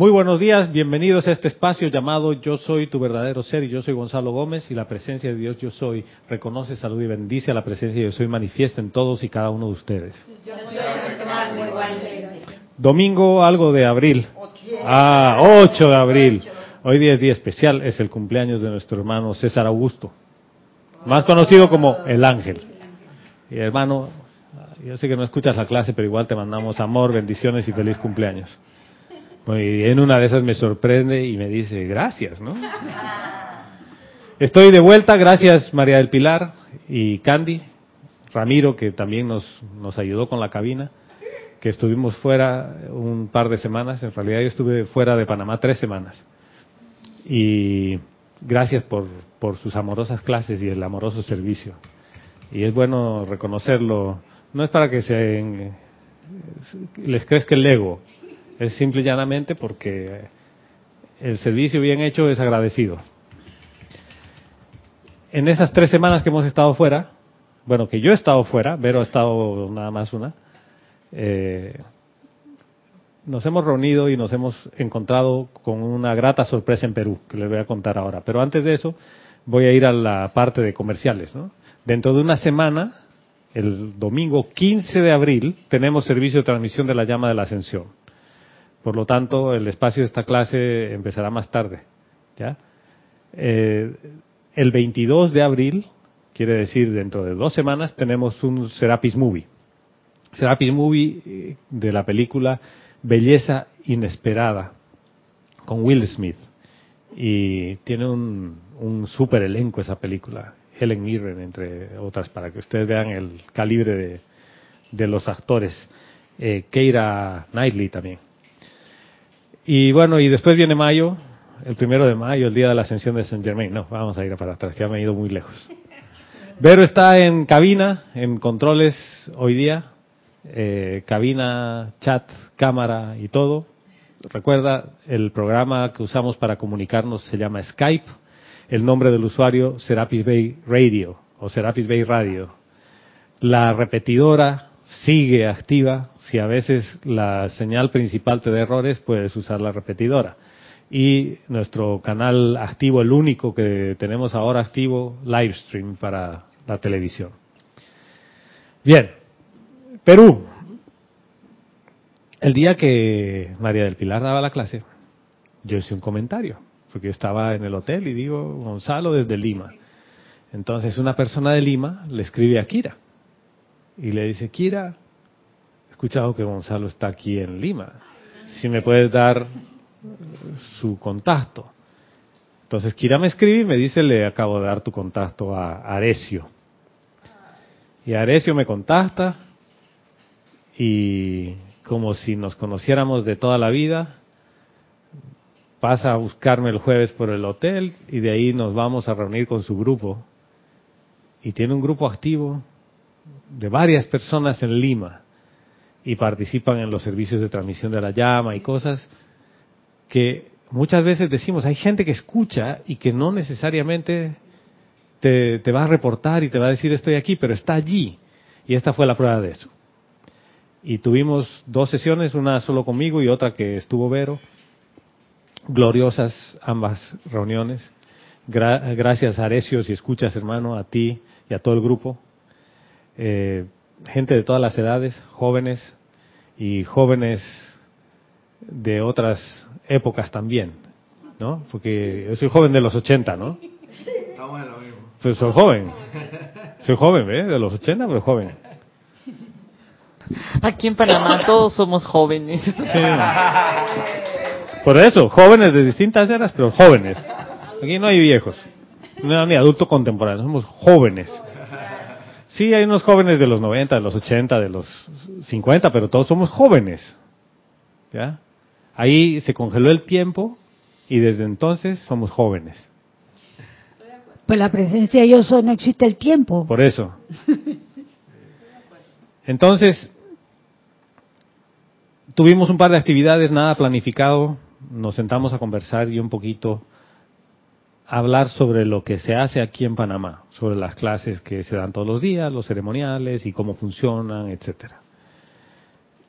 Muy buenos días, bienvenidos a este espacio llamado Yo Soy tu verdadero ser y yo soy Gonzalo Gómez y la presencia de Dios Yo Soy reconoce, salud y bendice a la presencia de Yo Soy manifiesta en todos y cada uno de ustedes. Domingo algo de abril. Ah, 8 de abril. Hoy día es día especial, es el cumpleaños de nuestro hermano César Augusto, más conocido como el ángel. Y hermano, yo sé que no escuchas la clase, pero igual te mandamos amor, bendiciones y feliz cumpleaños. Y en una de esas me sorprende y me dice, gracias, ¿no? Estoy de vuelta, gracias María del Pilar y Candy, Ramiro, que también nos, nos ayudó con la cabina, que estuvimos fuera un par de semanas, en realidad yo estuve fuera de Panamá tres semanas. Y gracias por, por sus amorosas clases y el amoroso servicio. Y es bueno reconocerlo, no es para que se les crezca el ego, es simple y llanamente porque el servicio bien hecho es agradecido. En esas tres semanas que hemos estado fuera, bueno, que yo he estado fuera, Vero ha estado nada más una, eh, nos hemos reunido y nos hemos encontrado con una grata sorpresa en Perú, que les voy a contar ahora. Pero antes de eso, voy a ir a la parte de comerciales. ¿no? Dentro de una semana, el domingo 15 de abril, tenemos servicio de transmisión de la llama de la ascensión. Por lo tanto, el espacio de esta clase empezará más tarde. ¿ya? Eh, el 22 de abril, quiere decir dentro de dos semanas, tenemos un Serapis Movie. Serapis Movie eh, de la película Belleza Inesperada, con Will Smith. Y tiene un, un super elenco esa película. Helen Mirren, entre otras, para que ustedes vean el calibre de, de los actores. Eh, Keira Knightley también. Y bueno, y después viene mayo, el primero de mayo, el día de la ascensión de Saint Germain. No, vamos a ir para atrás, ya me he ido muy lejos. Vero está en cabina, en controles hoy día, eh, cabina, chat, cámara y todo. Recuerda, el programa que usamos para comunicarnos se llama Skype. El nombre del usuario Serapis Bay Radio o Serapis Bay Radio. La repetidora sigue activa. Si a veces la señal principal te da errores, puedes usar la repetidora. Y nuestro canal activo, el único que tenemos ahora activo, Livestream para la televisión. Bien, Perú. El día que María del Pilar daba la clase, yo hice un comentario, porque yo estaba en el hotel y digo, Gonzalo desde Lima. Entonces una persona de Lima le escribe a Kira y le dice, Kira, escuchado que Gonzalo está aquí en Lima, si me puedes dar su contacto. Entonces Kira me escribe y me dice, le acabo de dar tu contacto a Arecio. Y Arecio me contacta y como si nos conociéramos de toda la vida, pasa a buscarme el jueves por el hotel y de ahí nos vamos a reunir con su grupo. Y tiene un grupo activo de varias personas en Lima y participan en los servicios de transmisión de la llama y cosas que muchas veces decimos, hay gente que escucha y que no necesariamente te, te, va a reportar y te va a decir estoy aquí, pero está allí. Y esta fue la prueba de eso. Y tuvimos dos sesiones, una solo conmigo y otra que estuvo Vero. Gloriosas ambas reuniones. gracias a Arecio, si escuchas hermano, a ti y a todo el grupo eh, gente de todas las edades, jóvenes y jóvenes de otras épocas también, ¿no? Porque yo soy joven de los 80, ¿no? Pues soy joven. Soy joven, ¿eh? De los 80, pero joven. Aquí en Panamá todos somos jóvenes. Por eso, jóvenes de distintas eras, pero jóvenes. Aquí no hay viejos, no hay ni adultos contemporáneos, somos jóvenes. Sí, hay unos jóvenes de los 90, de los 80, de los 50, pero todos somos jóvenes. ¿Ya? Ahí se congeló el tiempo y desde entonces somos jóvenes. Pues la presencia de yo soy no existe el tiempo. Por eso. Entonces, tuvimos un par de actividades, nada planificado, nos sentamos a conversar y un poquito hablar sobre lo que se hace aquí en Panamá, sobre las clases que se dan todos los días, los ceremoniales y cómo funcionan, etcétera.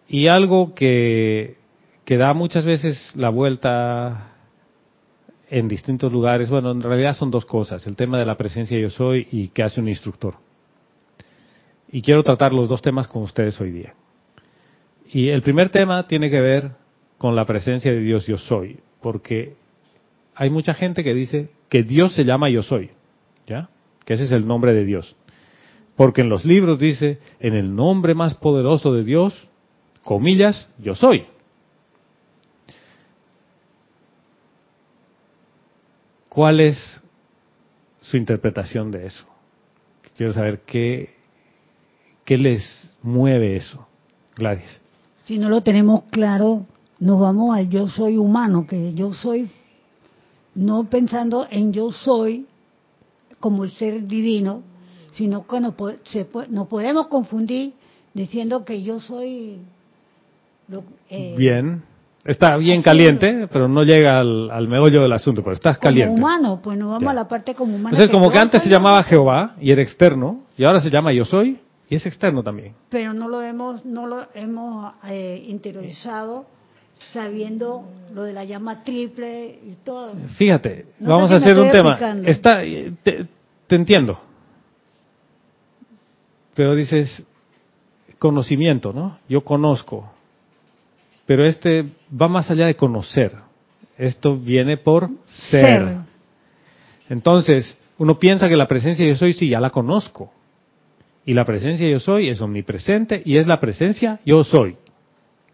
Y algo que, que da muchas veces la vuelta en distintos lugares. Bueno, en realidad son dos cosas, el tema de la presencia yo soy y qué hace un instructor. Y quiero tratar los dos temas con ustedes hoy día. Y el primer tema tiene que ver con la presencia de Dios yo soy, porque hay mucha gente que dice que Dios se llama yo soy, ¿ya? Que ese es el nombre de Dios. Porque en los libros dice, en el nombre más poderoso de Dios, comillas, yo soy. ¿Cuál es su interpretación de eso? Quiero saber qué, qué les mueve eso, Gladys. Si no lo tenemos claro, nos vamos al yo soy humano, que yo soy, no pensando en yo soy como el ser divino, sino que nos, se, nos podemos confundir diciendo que yo soy... Lo, eh, Bien, Está bien caliente, pero no llega al, al, meollo del asunto, pero estás caliente. Como humano, pues nos vamos a la parte como humano. Entonces, como que antes se llamaba Jehová y era externo, y ahora se llama Yo Soy y es externo también. Pero no lo hemos, no lo hemos eh, interiorizado sabiendo lo de la llama triple y todo. Fíjate, vamos a hacer un tema. Está, te, te entiendo. Pero dices conocimiento, ¿no? Yo conozco pero este va más allá de conocer. Esto viene por ser. Entonces, uno piensa que la presencia yo soy, sí, ya la conozco. Y la presencia yo soy es omnipresente y es la presencia yo soy.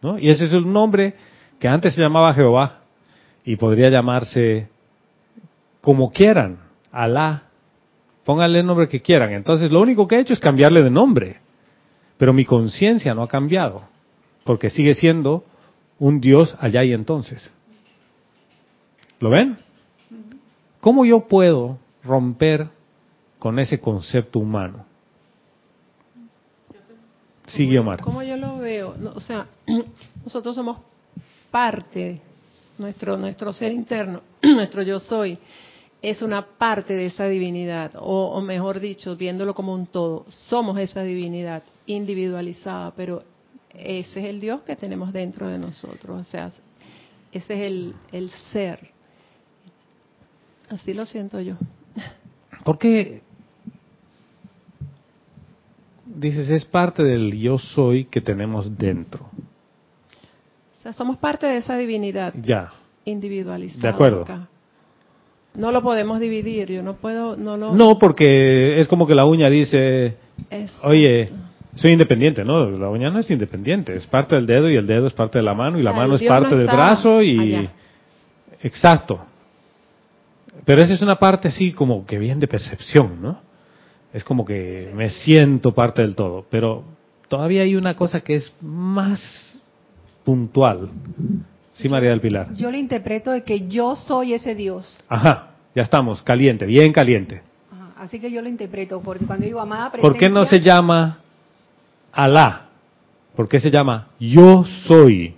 ¿no? Y ese es un nombre que antes se llamaba Jehová y podría llamarse como quieran, Alá. Pónganle el nombre que quieran. Entonces, lo único que he hecho es cambiarle de nombre. Pero mi conciencia no ha cambiado, porque sigue siendo un Dios allá y entonces. ¿Lo ven? ¿Cómo yo puedo romper con ese concepto humano? Sí, Omar. ¿Cómo yo lo veo? o sea, nosotros somos parte, nuestro, nuestro ser interno, nuestro yo soy, es una parte de esa divinidad, o, mejor dicho, viéndolo como un todo, somos esa divinidad individualizada, pero ese es el Dios que tenemos dentro de nosotros, o sea, ese es el, el ser. Así lo siento yo. ¿Por qué dices es parte del yo soy que tenemos dentro? Sea, somos parte de esa divinidad. Ya. Individualizada. De acuerdo. No lo podemos dividir, yo no puedo, no lo... No, porque es como que la uña dice, oye, soy independiente, ¿no? La uña no es independiente, es parte del dedo y el dedo es parte de la mano y la mano es parte del brazo y... Exacto. Pero esa es una parte así como que bien de percepción, ¿no? Es como que me siento parte del todo, pero todavía hay una cosa que es más puntual. Sí, María del Pilar. Yo le interpreto de que yo soy ese Dios. Ajá, ya estamos, caliente, bien caliente. así que yo lo interpreto, porque cuando digo amada presencia... ¿Por qué no se llama Alá. ¿Por qué se llama yo soy?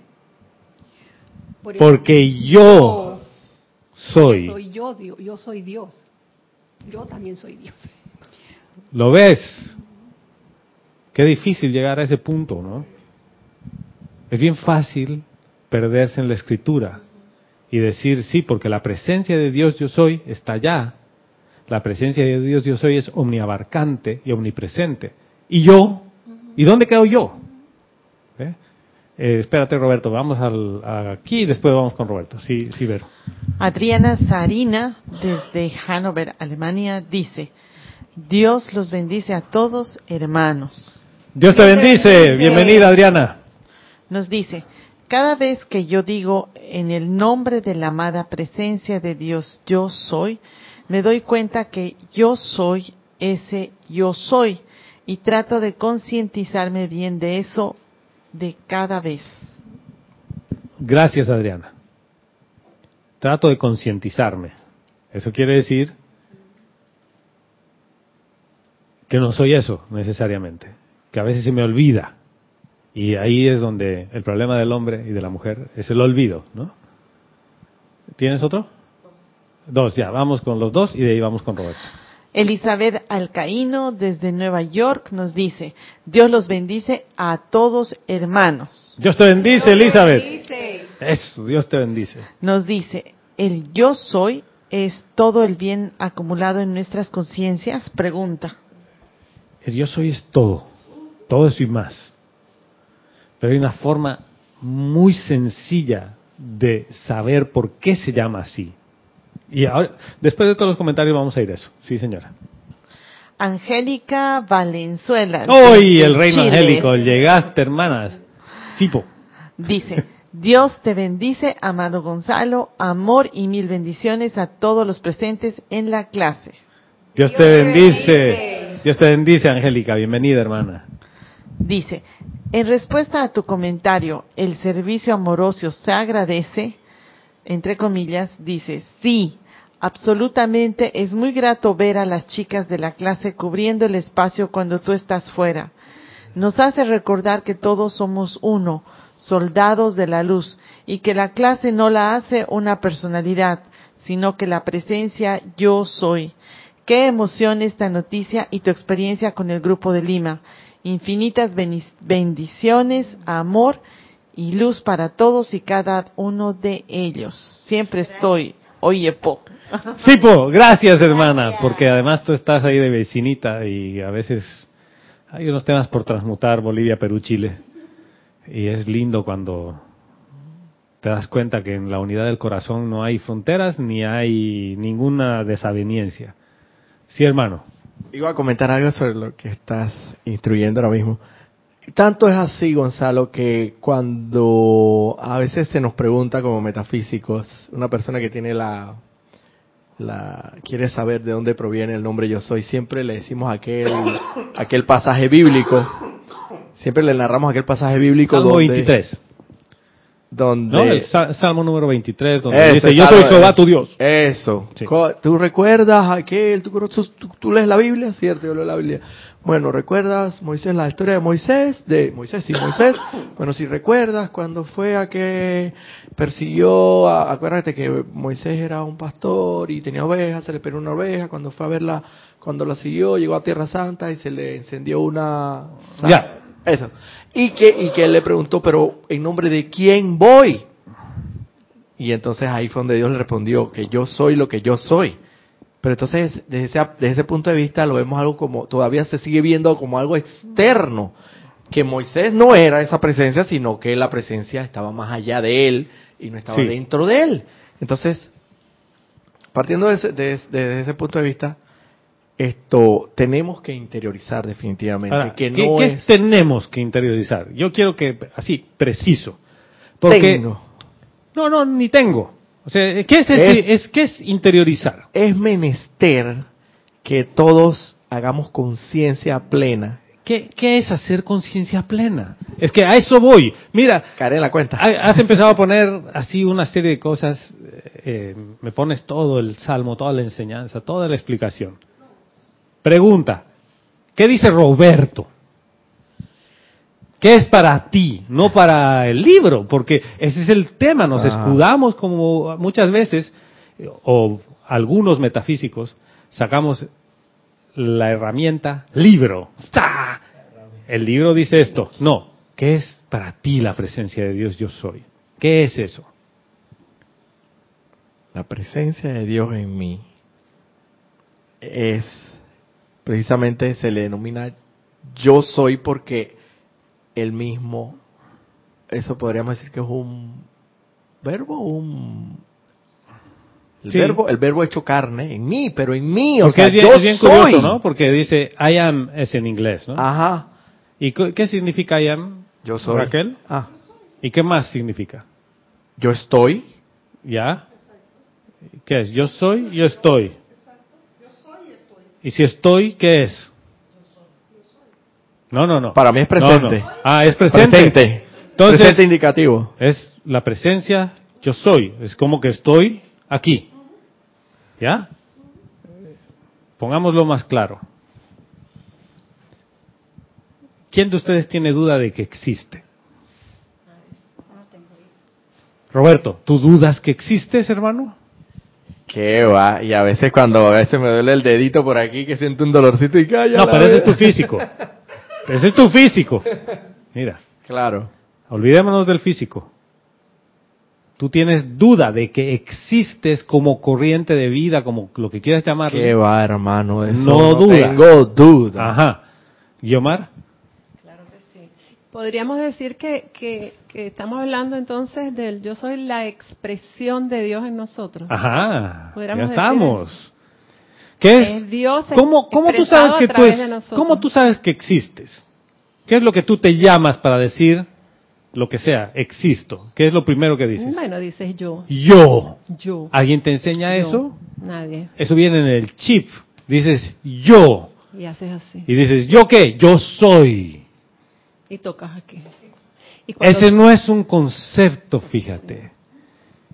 Porque yo soy. Soy yo, yo soy Dios. Yo también soy Dios. ¿Lo ves? Qué difícil llegar a ese punto, ¿no? Es bien fácil perderse en la escritura y decir, sí, porque la presencia de Dios yo soy está allá. La presencia de Dios yo soy es omniabarcante y omnipresente. Y yo ¿Y dónde quedo yo? ¿Eh? Eh, espérate, Roberto, vamos al, aquí y después vamos con Roberto. Sí, sí, Vero. Adriana Sarina, desde Hannover, Alemania, dice, Dios los bendice a todos, hermanos. Dios te bendice. Bienvenida, Adriana. Nos dice, cada vez que yo digo en el nombre de la amada presencia de Dios, yo soy, me doy cuenta que yo soy ese yo soy y trato de concientizarme bien de eso de cada vez. Gracias, Adriana. Trato de concientizarme. Eso quiere decir que no soy eso necesariamente, que a veces se me olvida. Y ahí es donde el problema del hombre y de la mujer es el olvido, ¿no? ¿Tienes otro? Dos, ya, vamos con los dos y de ahí vamos con Roberto. Elizabeth Alcaíno desde Nueva York nos dice, Dios los bendice a todos hermanos. Dios te bendice, Elizabeth. Eso, Dios te bendice. Nos dice, ¿el yo soy es todo el bien acumulado en nuestras conciencias? Pregunta. El yo soy es todo, todo eso y más. Pero hay una forma muy sencilla de saber por qué se llama así. Y ahora, después de todos los comentarios vamos a ir a eso. Sí, señora. Angélica Valenzuela. ¡Hoy el reino Chile, angélico! Llegaste, hermanas. Sipo. Dice, Dios te bendice, amado Gonzalo, amor y mil bendiciones a todos los presentes en la clase. Dios te bendice. Dios te bendice, Angélica. Bienvenida, hermana. Dice, en respuesta a tu comentario, ¿el servicio amoroso se agradece? Entre comillas, dice, sí, absolutamente es muy grato ver a las chicas de la clase cubriendo el espacio cuando tú estás fuera. Nos hace recordar que todos somos uno, soldados de la luz, y que la clase no la hace una personalidad, sino que la presencia yo soy. Qué emoción esta noticia y tu experiencia con el grupo de Lima. Infinitas bendiciones, amor y luz para todos y cada uno de ellos. Siempre estoy, oye, po. Sipo, gracias, hermana. Porque además tú estás ahí de vecinita y a veces hay unos temas por transmutar Bolivia, Perú, Chile. Y es lindo cuando te das cuenta que en la unidad del corazón no hay fronteras ni hay ninguna desaveniencia. Sí, hermano. Iba a comentar algo sobre lo que estás instruyendo ahora mismo. Tanto es así, Gonzalo, que cuando a veces se nos pregunta como metafísicos, una persona que tiene la, la quiere saber de dónde proviene el nombre yo soy, siempre le decimos aquel aquel pasaje bíblico, siempre le narramos aquel pasaje bíblico Salmo donde, 23. Donde ¿No? El sa- Salmo número 23, donde Ese dice, yo soy Jehová tu Dios. Eso. Sí. ¿Tú recuerdas aquel? ¿tú, tú, tú lees la Biblia? Cierto, yo leo la Biblia. Bueno, ¿recuerdas Moisés, la historia de Moisés? De Moisés, sí, Moisés. Bueno, si recuerdas cuando fue a que persiguió, a- acuérdate que Moisés era un pastor y tenía ovejas, se le perdió una oveja, cuando fue a verla, cuando la siguió, llegó a Tierra Santa y se le encendió una... Ya. Eso. Y que, y que él le preguntó, pero ¿en nombre de quién voy? Y entonces ahí fue donde Dios le respondió que yo soy lo que yo soy. Pero entonces, desde ese, desde ese punto de vista, lo vemos algo como, todavía se sigue viendo como algo externo. Que Moisés no era esa presencia, sino que la presencia estaba más allá de él y no estaba Sí. dentro de él. Entonces, partiendo de ese, de- desde ese punto de vista, esto tenemos que interiorizar definitivamente. Ahora, que ¿qué, no qué es. tenemos que interiorizar? Yo quiero que, así, preciso. Porque, Tengo. No, no, ni tengo. O sea, ¿qué es, Es- es, ¿qué es interiorizar? es menester que todos hagamos conciencia plena. ¿Qué, ¿Qué es hacer conciencia plena? Es que a eso voy. Mira, Caeré la cuenta. ha- has empezado a poner así una serie de cosas. eh, me pones todo el salmo, toda la enseñanza, toda la explicación. Pregunta, ¿qué dice Roberto? ¿Qué es para ti? No para el libro, porque ese es el tema. Nos Ah. escudamos como muchas veces, o algunos metafísicos, sacamos la herramienta libro. ¡Está! El libro dice esto. No, ¿qué es para ti la presencia de Dios yo soy? ¿Qué es eso? La presencia de Dios en mí es precisamente se le denomina yo soy porque el mismo eso podríamos decir que es un verbo un el Sí. verbo el verbo hecho carne en mí pero en mí o Porque sea es bien, yo es bien soy curioso, ¿no? Porque dice I am es en inglés, ¿no? ajá ¿Y qué significa I am? yo soy Raquel. ah ¿Y qué más significa? yo estoy ¿Ya? ¿Qué es? Yo soy, yo estoy. ¿Y si estoy, qué es? No, no, no. Para mí es No, presente. no. Ah, es presente. presente Entonces, presente indicativo es la presencia, yo soy. Es como que estoy aquí. ¿Ya? Pongámoslo más claro. ¿Quién de ustedes tiene duda de que existe? Roberto, ¿tú dudas que existes, hermano? Qué va, y a veces cuando a veces me duele el dedito por aquí que siento un dolorcito y calla. No, pero ese es tu físico. Ese es tu físico. Mira, Claro. olvidémonos del físico. tú tienes duda de que existes como corriente de vida, como lo que quieras llamarle. ¿Qué va, hermano? Eso No no, dudas. tengo duda. Ajá. Podríamos decir que, que, que estamos hablando entonces del yo soy la expresión de Dios en nosotros. ajá, ya estamos. ¿Qué es? Es Dios ¿Cómo, cómo tú sabes que tú es- cómo tú sabes que existes? ¿Qué es lo que tú te llamas para decir lo que sea? Existo. ¿Qué es lo primero que dices? Bueno, dices yo. Yo. Yo. ¿Alguien te enseña yo. eso? Nadie. Eso viene en el chip. Dices yo. Y haces así. Y dices, ¿yo qué? Yo soy. Y tocas aquí. Y cuando- Ese no es un concepto, fíjate.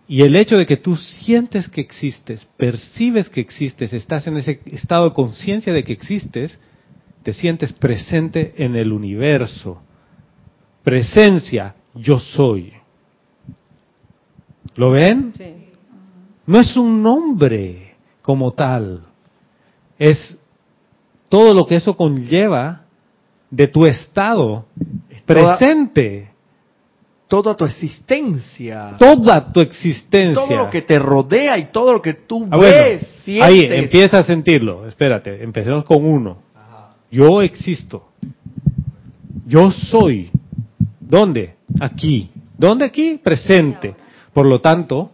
Y el hecho de que tú sientes que existes, percibes que existes, estás en ese estado de conciencia de que existes, te sientes presente en el universo. Presencia, yo soy. ¿Lo ven? Sí. No es un nombre como tal. Es todo lo que eso conlleva de tu estado presente. Toda tu existencia. Toda tu existencia. Todo lo que te rodea y todo lo que tú Ah, bueno, ves, sientes. ahí empieza a sentirlo. Espérate, empecemos con uno. Yo existo. Yo soy. ¿Dónde? Aquí. ¿Dónde aquí? Presente. Por lo tanto,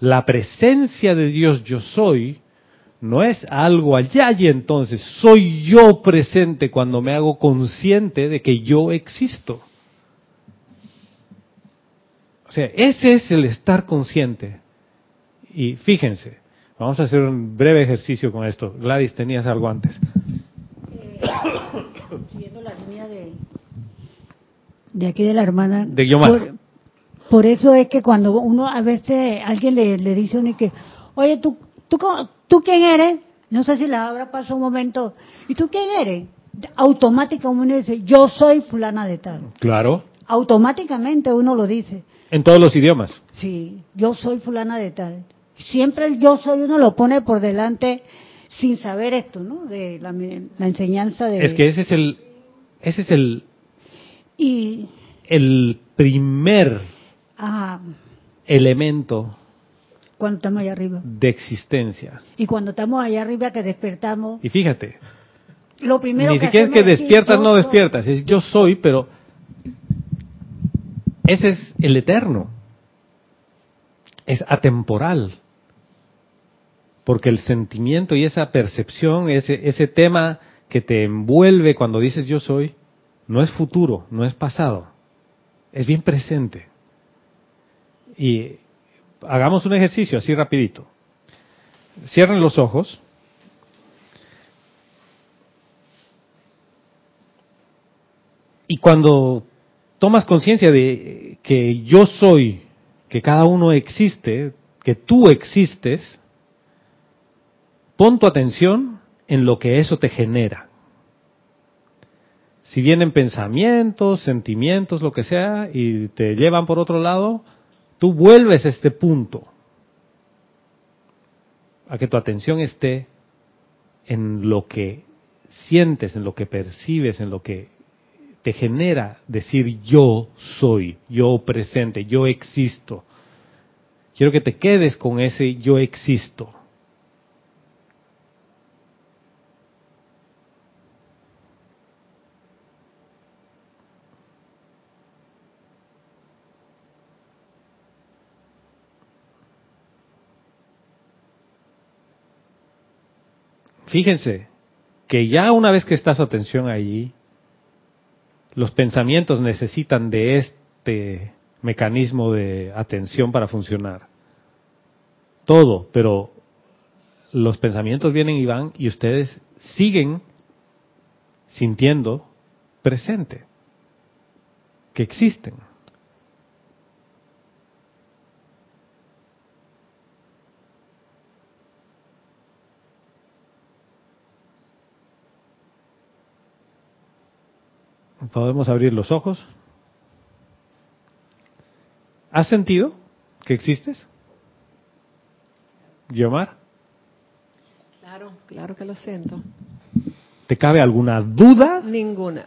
la presencia de Dios yo soy no es algo allá y entonces soy yo presente cuando me hago consciente de que yo existo. O sea, ese es el estar consciente. Y fíjense, vamos a hacer un breve ejercicio con esto. Gladys, tenías algo antes. siguiendo la línea de, de aquí de la hermana. De. Por, por eso es que cuando uno a veces alguien le, le dice a uno que, oye, ¿tú, tú, ¿tú quién eres? No sé si la habrá pasado un momento. ¿Y tú quién eres? Automáticamente uno dice, yo soy fulana de tal. Claro. Automáticamente uno lo dice. En todos los idiomas. Sí, yo soy fulana de tal. Siempre el yo soy uno lo pone por delante sin saber esto, ¿no? De la, la enseñanza de... Es que ese es el, ese es el, Y, el primer ajá, elemento cuando estamos allá arriba. de existencia. Y cuando estamos allá arriba que despertamos, Y fíjate, lo primero ni que siquiera es que despiertas, no despiertas, es yo soy, pero ese es el eterno. Es atemporal. Porque el sentimiento y esa percepción, ese, ese tema que te envuelve cuando dices yo soy, no es futuro, no es pasado, es bien presente. Y hagamos un ejercicio así rapidito. Cierren los ojos. Y cuando tomas conciencia de que yo soy, que cada uno existe, que tú existes, pon tu atención en lo que eso te genera. Si vienen pensamientos, sentimientos, lo que sea, y te llevan por otro lado, tú vuelves a este punto, a que tu atención esté en lo que sientes, en lo que percibes, en lo que te genera decir yo soy, yo presente, yo existo. Quiero que te quedes con ese yo existo. Fíjense que ya una vez que está su atención allí, los pensamientos necesitan de este mecanismo de atención para funcionar. Todo, pero los pensamientos vienen y van y ustedes siguen sintiendo presente, que existen. Podemos abrir los ojos. ¿Has sentido que existes? Guiomar, Claro, claro que lo siento. ¿te cabe alguna duda? Ninguna.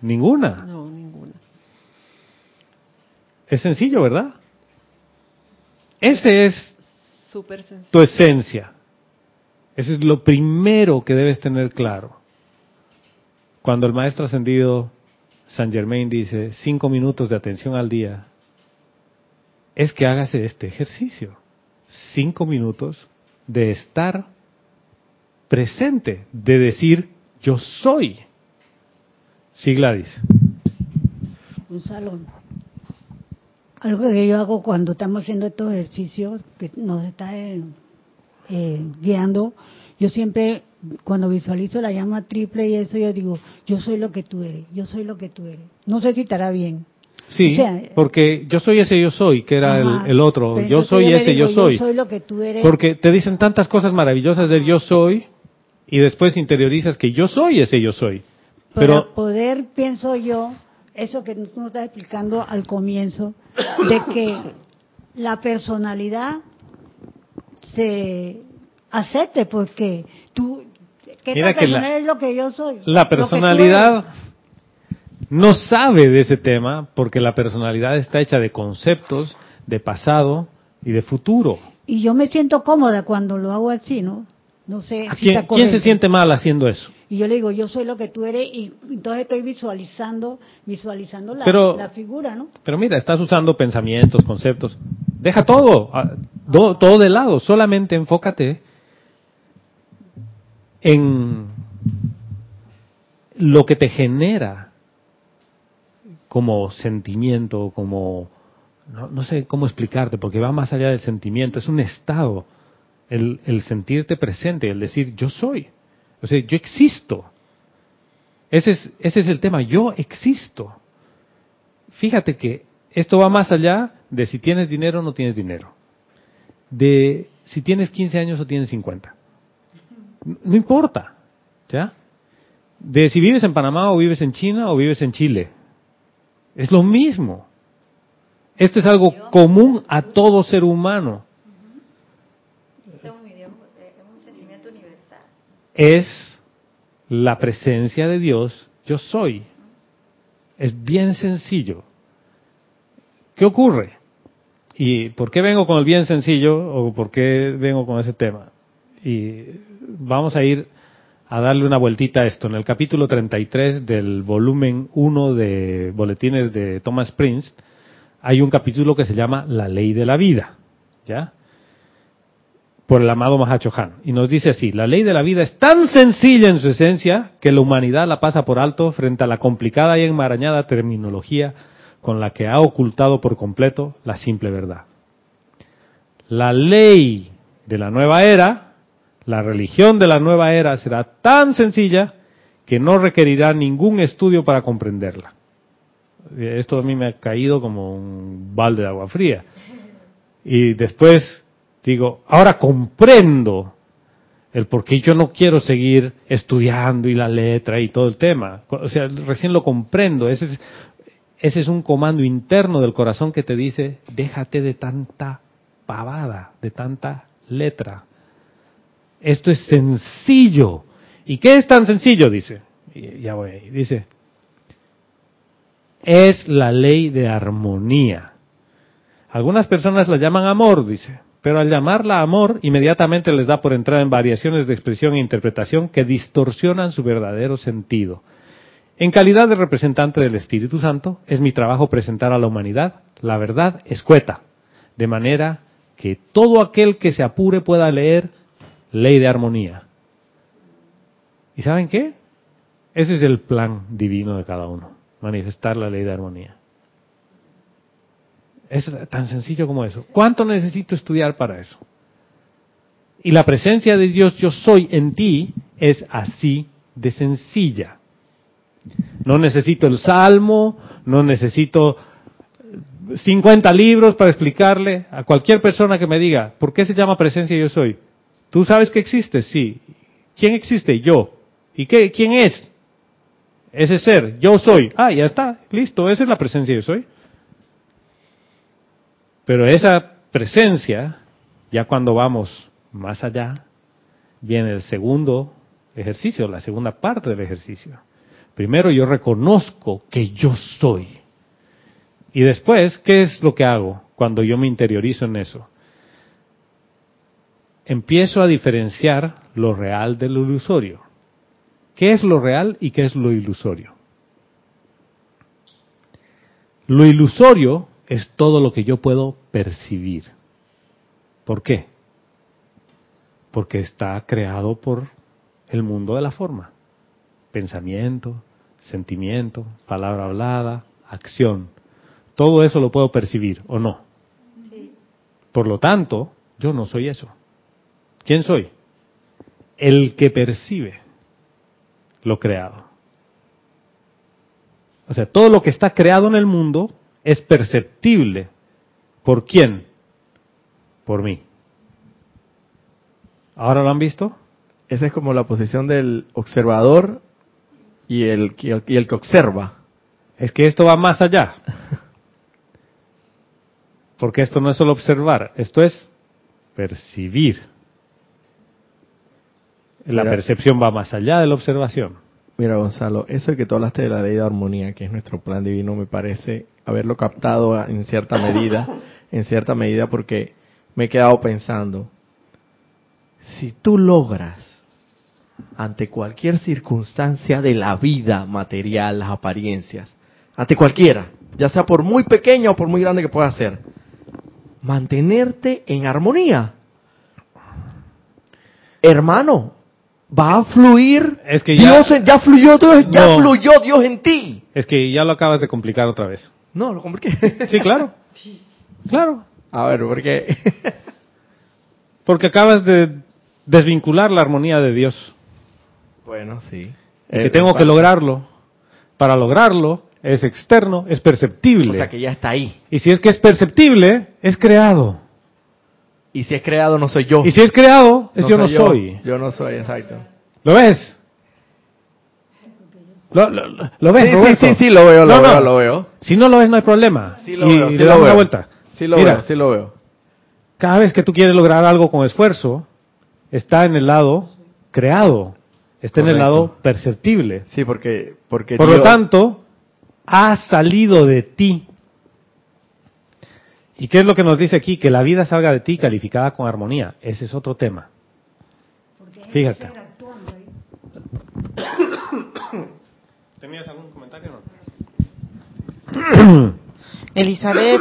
Ninguna. No, ninguna. Es sencillo, ¿verdad? Ese es Súper sencillo. tu esencia. Eso es lo primero que debes tener claro. Cuando el maestro ascendido San Germain dice cinco minutos de atención al día, es que hágase este ejercicio. Cinco minutos de estar presente, de decir yo soy. Sí, Gladys. un salón. Algo que yo hago cuando estamos haciendo estos ejercicios que nos está eh, eh, guiando, yo siempre cuando visualizo la llama triple y eso yo digo, yo soy lo que tú eres, yo soy lo que tú eres. No sé si estará bien. Sí, O sea, porque yo soy ese yo soy, que era el- Ajá. el, otro. Yo soy ese digo, yo soy. Yo soy lo que tú eres. Porque te dicen tantas cosas maravillosas del yo soy y después interiorizas que yo soy ese yo soy. para Pero poder, pienso yo, eso que tú nos estás explicando al comienzo, de que la personalidad se acepte, porque tú, ¿qué Mira que la- es lo que yo soy? la personalidad no sabe de ese tema porque la personalidad está hecha de conceptos, de pasado y de futuro. Y yo me siento cómoda cuando lo hago así, ¿no? No sé ¿A si quién, se siente mal haciendo eso? Y yo le digo, yo soy lo que tú eres, y entonces estoy visualizando, visualizando la, Pero- la figura, ¿no? Pero mira, estás usando pensamientos, conceptos. Deja todo, ah, do- todo de lado. Solamente enfócate en lo que te genera como sentimiento, como no, no sé cómo explicarte, porque va más allá del sentimiento, es un estado, el, el sentirte presente, el decir yo soy, o sea, yo existo. Ese es, ese es el tema, yo existo. Fíjate que esto va más allá de si tienes dinero o no tienes dinero, de si tienes 15 años o tienes 50. No importa, ¿ya? De si vives en Panamá o vives en China o vives en Chile. Es lo mismo. Esto es algo común a todo ser humano. Es la presencia de Dios, yo soy. Es bien sencillo. ¿Qué ocurre? ¿Y por qué vengo con el bien sencillo o por qué vengo con ese tema? Y vamos a ir a darle una vueltita a esto. En el capítulo 33 del volumen 1 de Boletines de Thomas Prince, hay un capítulo que se llama La ley de la vida, ¿ya? Por el amado Mahacho Han. Y nos dice así, la ley de la vida es tan sencilla en su esencia que la humanidad la pasa por alto frente a la complicada y enmarañada terminología con la que ha ocultado por completo la simple verdad. La ley de la nueva era, la religión de la nueva era será tan sencilla que no requerirá ningún estudio para comprenderla. Esto a mí me ha caído como un balde de agua fría. Y después digo, ahora comprendo el por qué yo no quiero seguir estudiando y la letra y todo el tema. O sea, recién lo comprendo. Ese es un comando interno del corazón que te dice, déjate de tanta pavada, de tanta letra. Esto es sencillo. ¿Y qué es tan sencillo? Dice. Ya voy ahí. Dice, es la ley de armonía. Algunas personas la llaman amor, dice, pero al llamarla amor, inmediatamente les da por entrar en variaciones de expresión e interpretación que distorsionan su verdadero sentido. En calidad de representante del Espíritu Santo, es mi trabajo presentar a la humanidad la verdad escueta, de manera que todo aquel que se apure pueda leer ley de armonía. ¿Y saben qué? Ese es el plan divino de cada uno, manifestar la ley de armonía. Es tan sencillo como eso. ¿Cuánto necesito estudiar para eso? Y la presencia de Dios yo soy en ti es así de sencilla. No necesito el salmo, no necesito 50 libros para explicarle a cualquier persona que me diga, ¿por qué se llama presencia yo soy? ¿Tú sabes que existe? Sí. ¿Quién existe? Yo. ¿Y qué, quién es? Ese ser, yo soy. Ah, ya está, listo, esa es la presencia yo soy. Pero esa presencia, ya cuando vamos más allá, viene el segundo ejercicio, la segunda parte del ejercicio. Primero yo reconozco que yo soy. Y después, ¿qué es lo que hago cuando yo me interiorizo en eso? empiezo a diferenciar lo real de lo ilusorio. ¿Qué es lo real y qué es lo ilusorio? Lo ilusorio es todo lo que yo puedo percibir. ¿Por qué? Porque está creado por el mundo de la forma. Pensamiento, sentimiento, palabra hablada, acción. Todo eso lo puedo percibir o no. Por lo tanto, yo no soy eso. ¿Quién soy? El que percibe lo creado. O sea, todo lo que está creado en el mundo es perceptible. ¿Por quién? Por mí. ¿Ahora lo han visto? Esa es como la posición del observador y el, y el, y el que observa. Es que esto va más allá. Porque esto no es solo observar, esto es percibir. La Mira. percepción va más allá de la observación. Mira, Gonzalo, eso que tú hablaste de la ley de armonía, que es nuestro plan divino, me parece haberlo captado en cierta medida, en cierta medida, porque me he quedado pensando, si tú logras, ante cualquier circunstancia de la vida material, las apariencias, ante cualquiera, ya sea por muy pequeña o por muy grande que pueda ser, mantenerte en armonía. Hermano, va a fluir Es que ya- Dios, en- ya fluyó Dios, ya No. fluyó Dios en ti. Es que ya lo acabas de complicar otra vez. No, lo compliqué. Sí, claro. Claro. A ver, porque Porque acabas de desvincular la armonía de Dios. Bueno, sí. Y que Eh, tengo que lograrlo. Para lograrlo es externo, es perceptible. O sea que ya está ahí. Y si es que es perceptible, es creado. Y si es creado no soy yo. Y si es creado, es yo no soy. Yo no soy, exacto. ¿Lo ves? ¿Lo, lo- lo- ves, Sí, sí, Roberto? sí, sí, lo veo, lo No, veo, no. lo veo. Si no lo ves, no hay problema. Sí lo y veo, y sí le lo damos veo. una vuelta. Sí lo Mira, veo, sí lo veo. cada vez que tú quieres lograr algo con esfuerzo, está en el lado creado, está en el lado perceptible. Sí, porque porque Por lo tanto, ha salido de ti. ¿Y qué es lo que nos dice aquí? Que la vida salga de ti calificada con armonía. Ese es otro tema. Fíjate. ¿Tenías algún comentario? Elizabeth,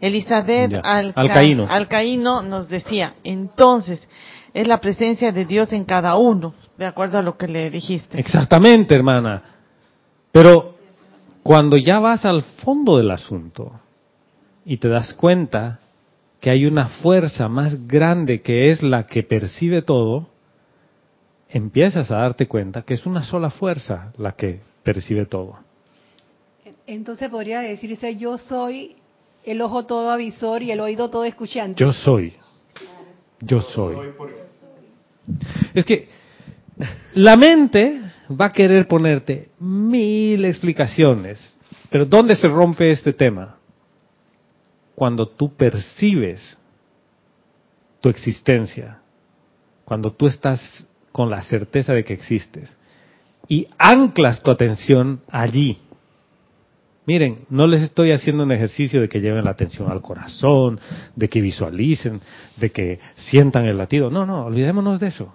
Elizabeth Alca- Alcaíno. Alcaíno nos decía, entonces, es la presencia de Dios en cada uno, de acuerdo a lo que le dijiste. Exactamente, hermana. Pero cuando ya vas al fondo del asunto y te das cuenta que hay una fuerza más grande que es la que percibe todo, empiezas a darte cuenta que es una sola fuerza la que percibe todo. Entonces podría decirse yo soy el ojo todo avisor y el oído todo escuchante. Yo soy. Yo soy. Es que la mente va a querer ponerte mil explicaciones, pero ¿dónde se rompe este tema? Cuando tú percibes tu existencia, cuando tú estás con la certeza de que existes y anclas tu atención allí. Miren, no les estoy haciendo un ejercicio de que lleven la atención al corazón, de que visualicen, de que sientan el latido. No, no, olvidémonos de eso.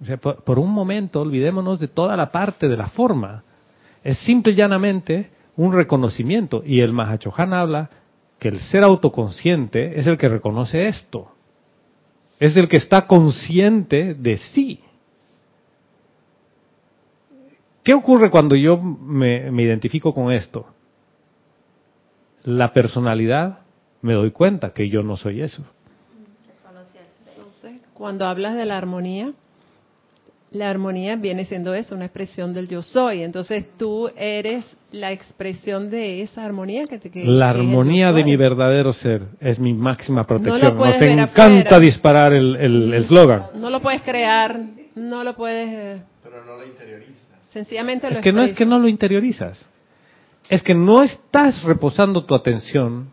O sea, por, un momento olvidémonos de toda la parte de la forma. Es simple y llanamente un reconocimiento. Y el Mahachohan habla que el ser autoconsciente es el que reconoce esto. Es el que está consciente de sí. ¿Qué ocurre cuando yo me identifico con esto? La personalidad, me doy cuenta que yo no soy eso. Entonces, cuando hablas de la armonía, la armonía viene siendo eso, una expresión del yo soy. Entonces tú eres la expresión de esa armonía que te que, La el armonía de mi verdadero ser es mi máxima protección. No lo puedes Nos encanta afuera. disparar el el- el eslogan. No lo puedes crear, no lo puedes... eh, Sencillamente lo Es que no es que no lo interiorizas. Es que no estás reposando tu atención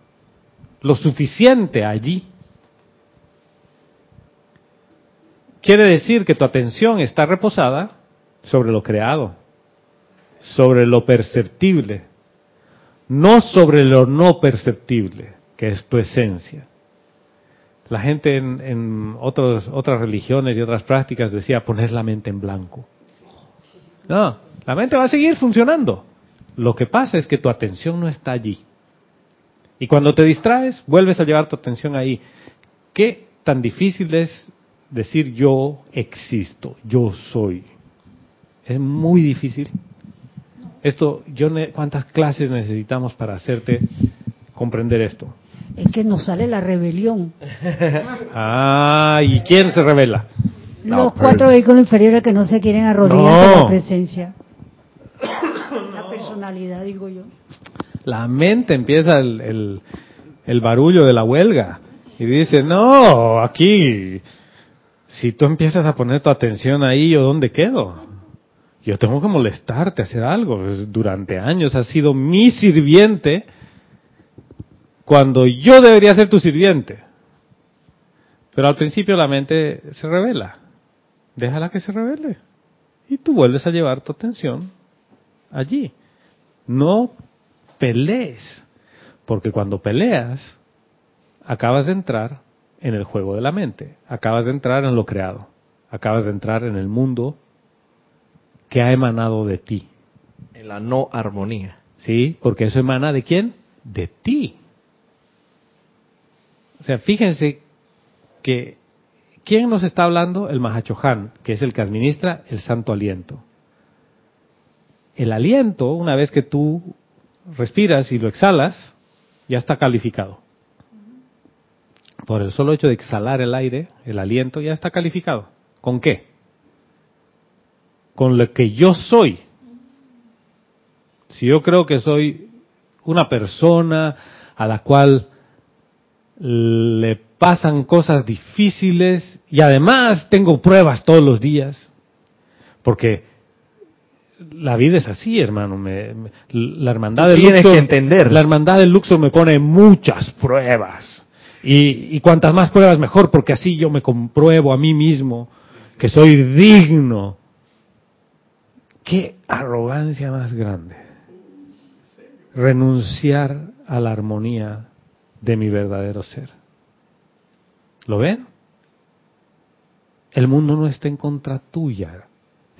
lo suficiente allí. Quiere decir que tu atención está reposada sobre lo creado, sobre lo perceptible, no sobre lo no perceptible, que es tu esencia. La gente en, otros, otras religiones y otras prácticas decía poner la mente en blanco. No, la mente va a seguir funcionando. Lo que pasa es que tu atención no está allí. Y cuando te distraes, vuelves a llevar tu atención ahí. ¿Qué tan difícil es decir yo existo, yo soy? Es muy difícil. Esto, yo ne- ¿cuántas clases necesitamos para hacerte comprender esto? Es que nos sale la rebelión. Ah, ¿y quién se revela? Los cuatro vehículos inferiores que no se quieren arrodillar No. ante la presencia. La mente empieza el, el, el barullo de la huelga y dice, no, aquí, si tú empiezas a poner tu atención ahí, ¿yo dónde quedo? Yo tengo que molestarte, hacer algo. Durante años has sido mi sirviente cuando yo debería ser tu sirviente. Pero al principio la mente se revela. Déjala que se revele. Y tú vuelves a llevar tu atención allí. No pelees. Porque cuando peleas, acabas de entrar en el juego de la mente. Acabas de entrar en lo creado. Acabas de entrar en el mundo que ha emanado de ti. En la no armonía. ¿Sí? Porque eso emana de quién? De ti. O sea, fíjense que ¿quién nos está hablando? El Mahachohan, que es el que administra el santo aliento. El aliento, una vez que tú respiras y lo exhalas, ya está calificado. Por el solo hecho de exhalar el aire, el aliento, ya está calificado. ¿Con qué? Con lo que yo soy. Si yo creo que soy una persona a la cual le pasan cosas difíciles y además tengo pruebas todos los días, porque la vida es así, hermano. Me- me- la hermandad del tienes Luxor, que entender. la hermandad del Luxor me pone muchas pruebas y, y cuantas más pruebas mejor, porque así yo me compruebo a mí mismo que soy digno. Qué arrogancia más grande. Renunciar a la armonía de mi verdadero ser. ¿Lo ven? El mundo no está en contra tuya.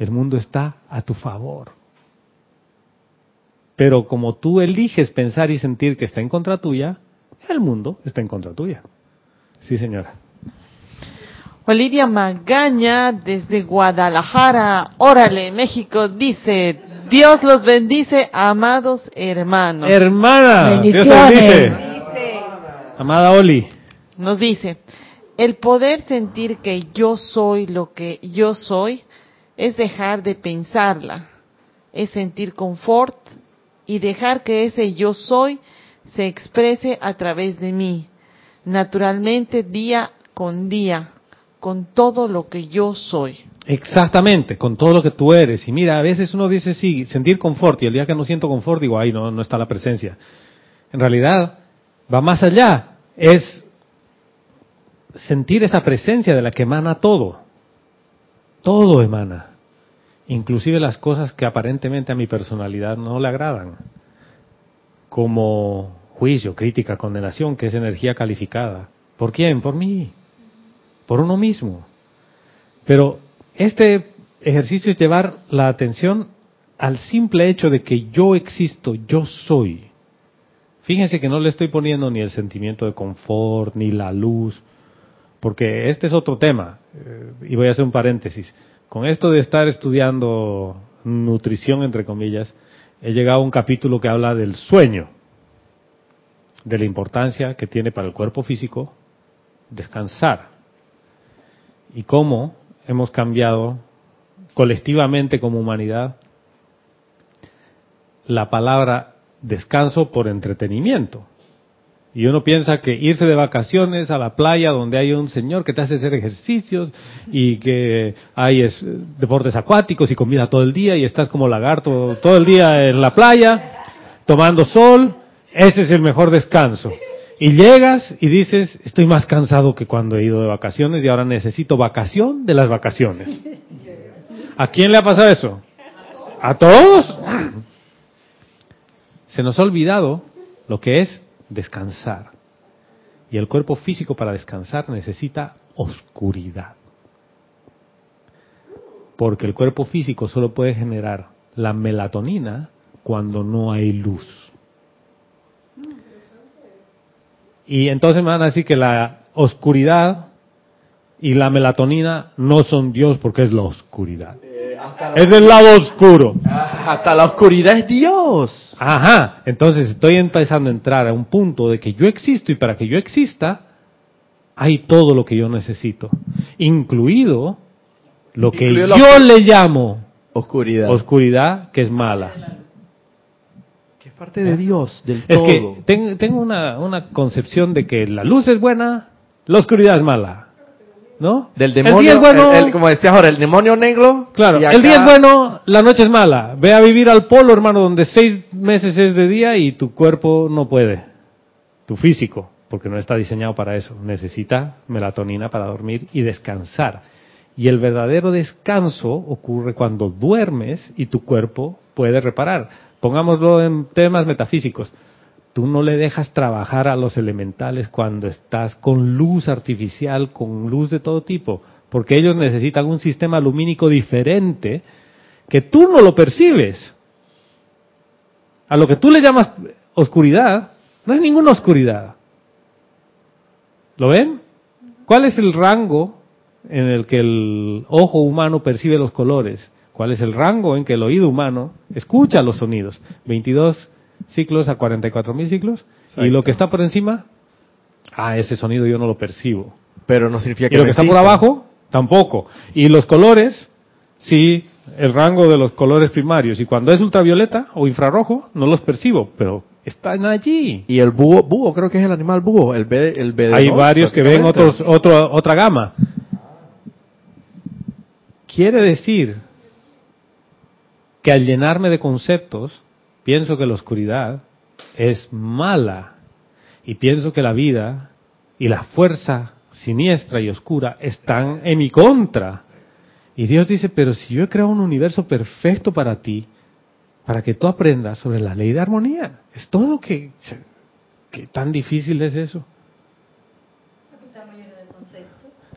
El mundo está a tu favor. Pero como tú eliges pensar y sentir que está en contra tuya, el mundo está en contra tuya. Sí, señora. Olivia Magaña desde Guadalajara, órale, México, dice, Dios los bendice, amados hermanos. Hermana, Dios te Bendiciones. bendice. Amada Oli. Nos dice, el poder sentir que yo soy lo que yo soy es dejar de pensarla, es sentir confort y dejar que ese yo soy se exprese a través de mí, naturalmente día con día, con todo lo que yo soy. Exactamente, con todo lo que tú eres. Y mira, a veces uno dice, sí, sentir confort, y el día que no siento confort digo, ay, no, no está la presencia. En realidad, va más allá. Es sentir esa presencia de la que emana todo. Todo emana. Inclusive las cosas que aparentemente a mi personalidad no le agradan. Como juicio, crítica, condenación, que es energía calificada. ¿Por quién? Por mí. Por uno mismo. Pero este ejercicio es llevar la atención al simple hecho de que yo existo, yo soy. Fíjense que no le estoy poniendo ni el sentimiento de confort, ni la luz, porque este es otro tema. eh, Y voy a hacer un paréntesis. Con esto de estar estudiando nutrición, entre comillas, he llegado a un capítulo que habla del sueño, de la importancia que tiene para el cuerpo físico descansar y cómo hemos cambiado colectivamente como humanidad la palabra descanso por entretenimiento. Y uno piensa que irse de vacaciones a la playa donde hay un señor que te hace hacer ejercicios y que hay es- deportes acuáticos y comida todo el día y estás como lagarto todo el día en la playa tomando sol, ese es el mejor descanso. Y llegas y dices, estoy más cansado que cuando he ido de vacaciones y ahora necesito vacación de las vacaciones. ¿A quién le ha pasado eso? ¿A todos? Se nos ha olvidado lo que es descansar. Y el cuerpo físico para descansar necesita oscuridad. Porque el cuerpo físico solo puede generar la melatonina cuando no hay luz. Y entonces me van a decir que la oscuridad y la melatonina no son Dios porque es la oscuridad. Es del lado oscuro. Ah, Hasta la oscuridad es Dios. Ajá, entonces estoy empezando a entrar a un punto de que yo existo y para que yo exista hay todo lo que yo necesito, incluido lo que Incluido la- yo le llamo Oscuridad. oscuridad, que es mala. que es parte de Dios, del Es todo. que ten- tengo una, una concepción de que la luz es buena, la oscuridad es mala. ¿No? Del El demonio, día es bueno, el- el- como decías ahora, el demonio negro. Claro, el día es bueno, la noche es mala. Ve a vivir al polo, hermano, donde seis meses es de día y tu cuerpo no puede. Tu físico, porque no está diseñado para eso. Necesita melatonina para dormir y descansar. Y el verdadero descanso ocurre cuando duermes y tu cuerpo puede reparar. Pongámoslo en temas metafísicos. Tú no le dejas trabajar a los elementales cuando estás con luz artificial, con luz de todo tipo, porque ellos necesitan un sistema lumínico diferente que tú no lo percibes. A lo que tú le llamas oscuridad, no es ninguna oscuridad. ¿Lo ven? ¿Cuál es el rango en el que el ojo humano percibe los colores? ¿Cuál es el rango en que el oído humano escucha los sonidos? 22 ciclos a 44 mil ciclos. Y lo que está por encima, ah, ese sonido yo no lo percibo. Pero no significa que Y lo no que está por abajo, tampoco. Y los colores, sí, el rango de los colores primarios. Y cuando es ultravioleta o infrarrojo, no los percibo, pero están allí. Y el búho, búho creo que es el animal búho, el B, el B Hay varios que ven otros, otro, otra gama. Quiere decir que al llenarme de conceptos, pienso que la oscuridad es mala y pienso que la vida y la fuerza siniestra y oscura están en mi contra. Y Dios dice, pero si yo he creado un universo perfecto para ti, para que tú aprendas sobre la ley de armonía, es todo que, que tan difícil es eso.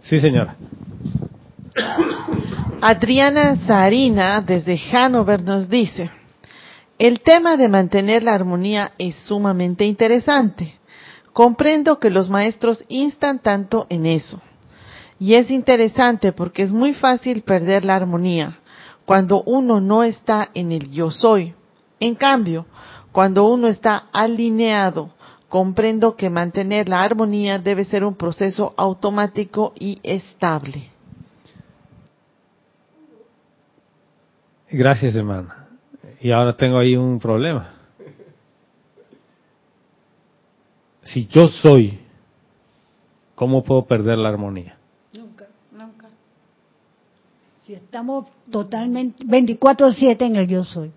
Sí, señora. Adriana Sarina, desde Hanover, nos dice, el tema de mantener la armonía es sumamente interesante. Comprendo que los maestros instan tanto en eso. Y es interesante porque es muy fácil perder la armonía cuando uno no está en el yo soy. En cambio, cuando uno está alineado, comprendo que mantener la armonía debe ser un proceso automático y estable. Gracias, hermana. Y ahora tengo ahí un problema. Si yo soy, ¿cómo puedo perder la armonía? Nunca, nunca. Si estamos totalmente 24/7 en el yo soy.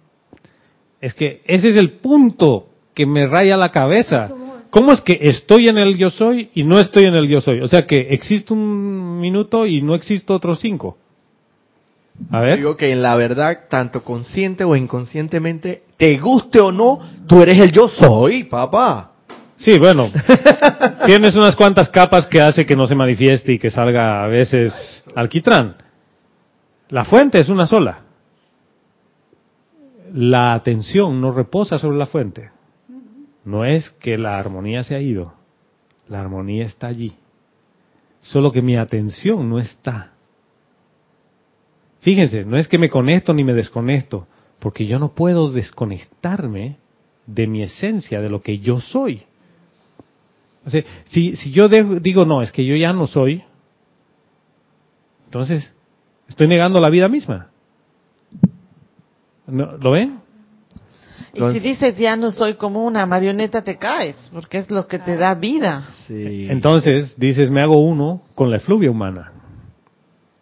Es que ese es el punto que me raya la cabeza. ¿Cómo es que estoy en el yo soy y no estoy en el yo soy? O sea que existe un minuto y no existe otros cinco. A ver. Digo que en la verdad, tanto consciente o inconscientemente, te guste o no, tú eres el yo soy, papá. Sí, bueno, tienes unas cuantas capas que hace que no se manifieste y que salga a veces alquitrán. La fuente es una sola. La atención no reposa sobre la fuente. No es que la armonía se ha ido. La armonía está allí. Solo que mi atención no está. Fíjense, no es que me conecto ni me desconecto, porque yo no puedo desconectarme de mi esencia, de lo que yo soy. O sea, si, si yo de- digo, no, es que yo ya no soy, entonces estoy negando la vida misma. ¿No- ¿Lo ven? Y si dices ya no soy como una marioneta, te caes, porque es lo que te da vida. Sí. Entonces dices, me hago uno con la efluvia humana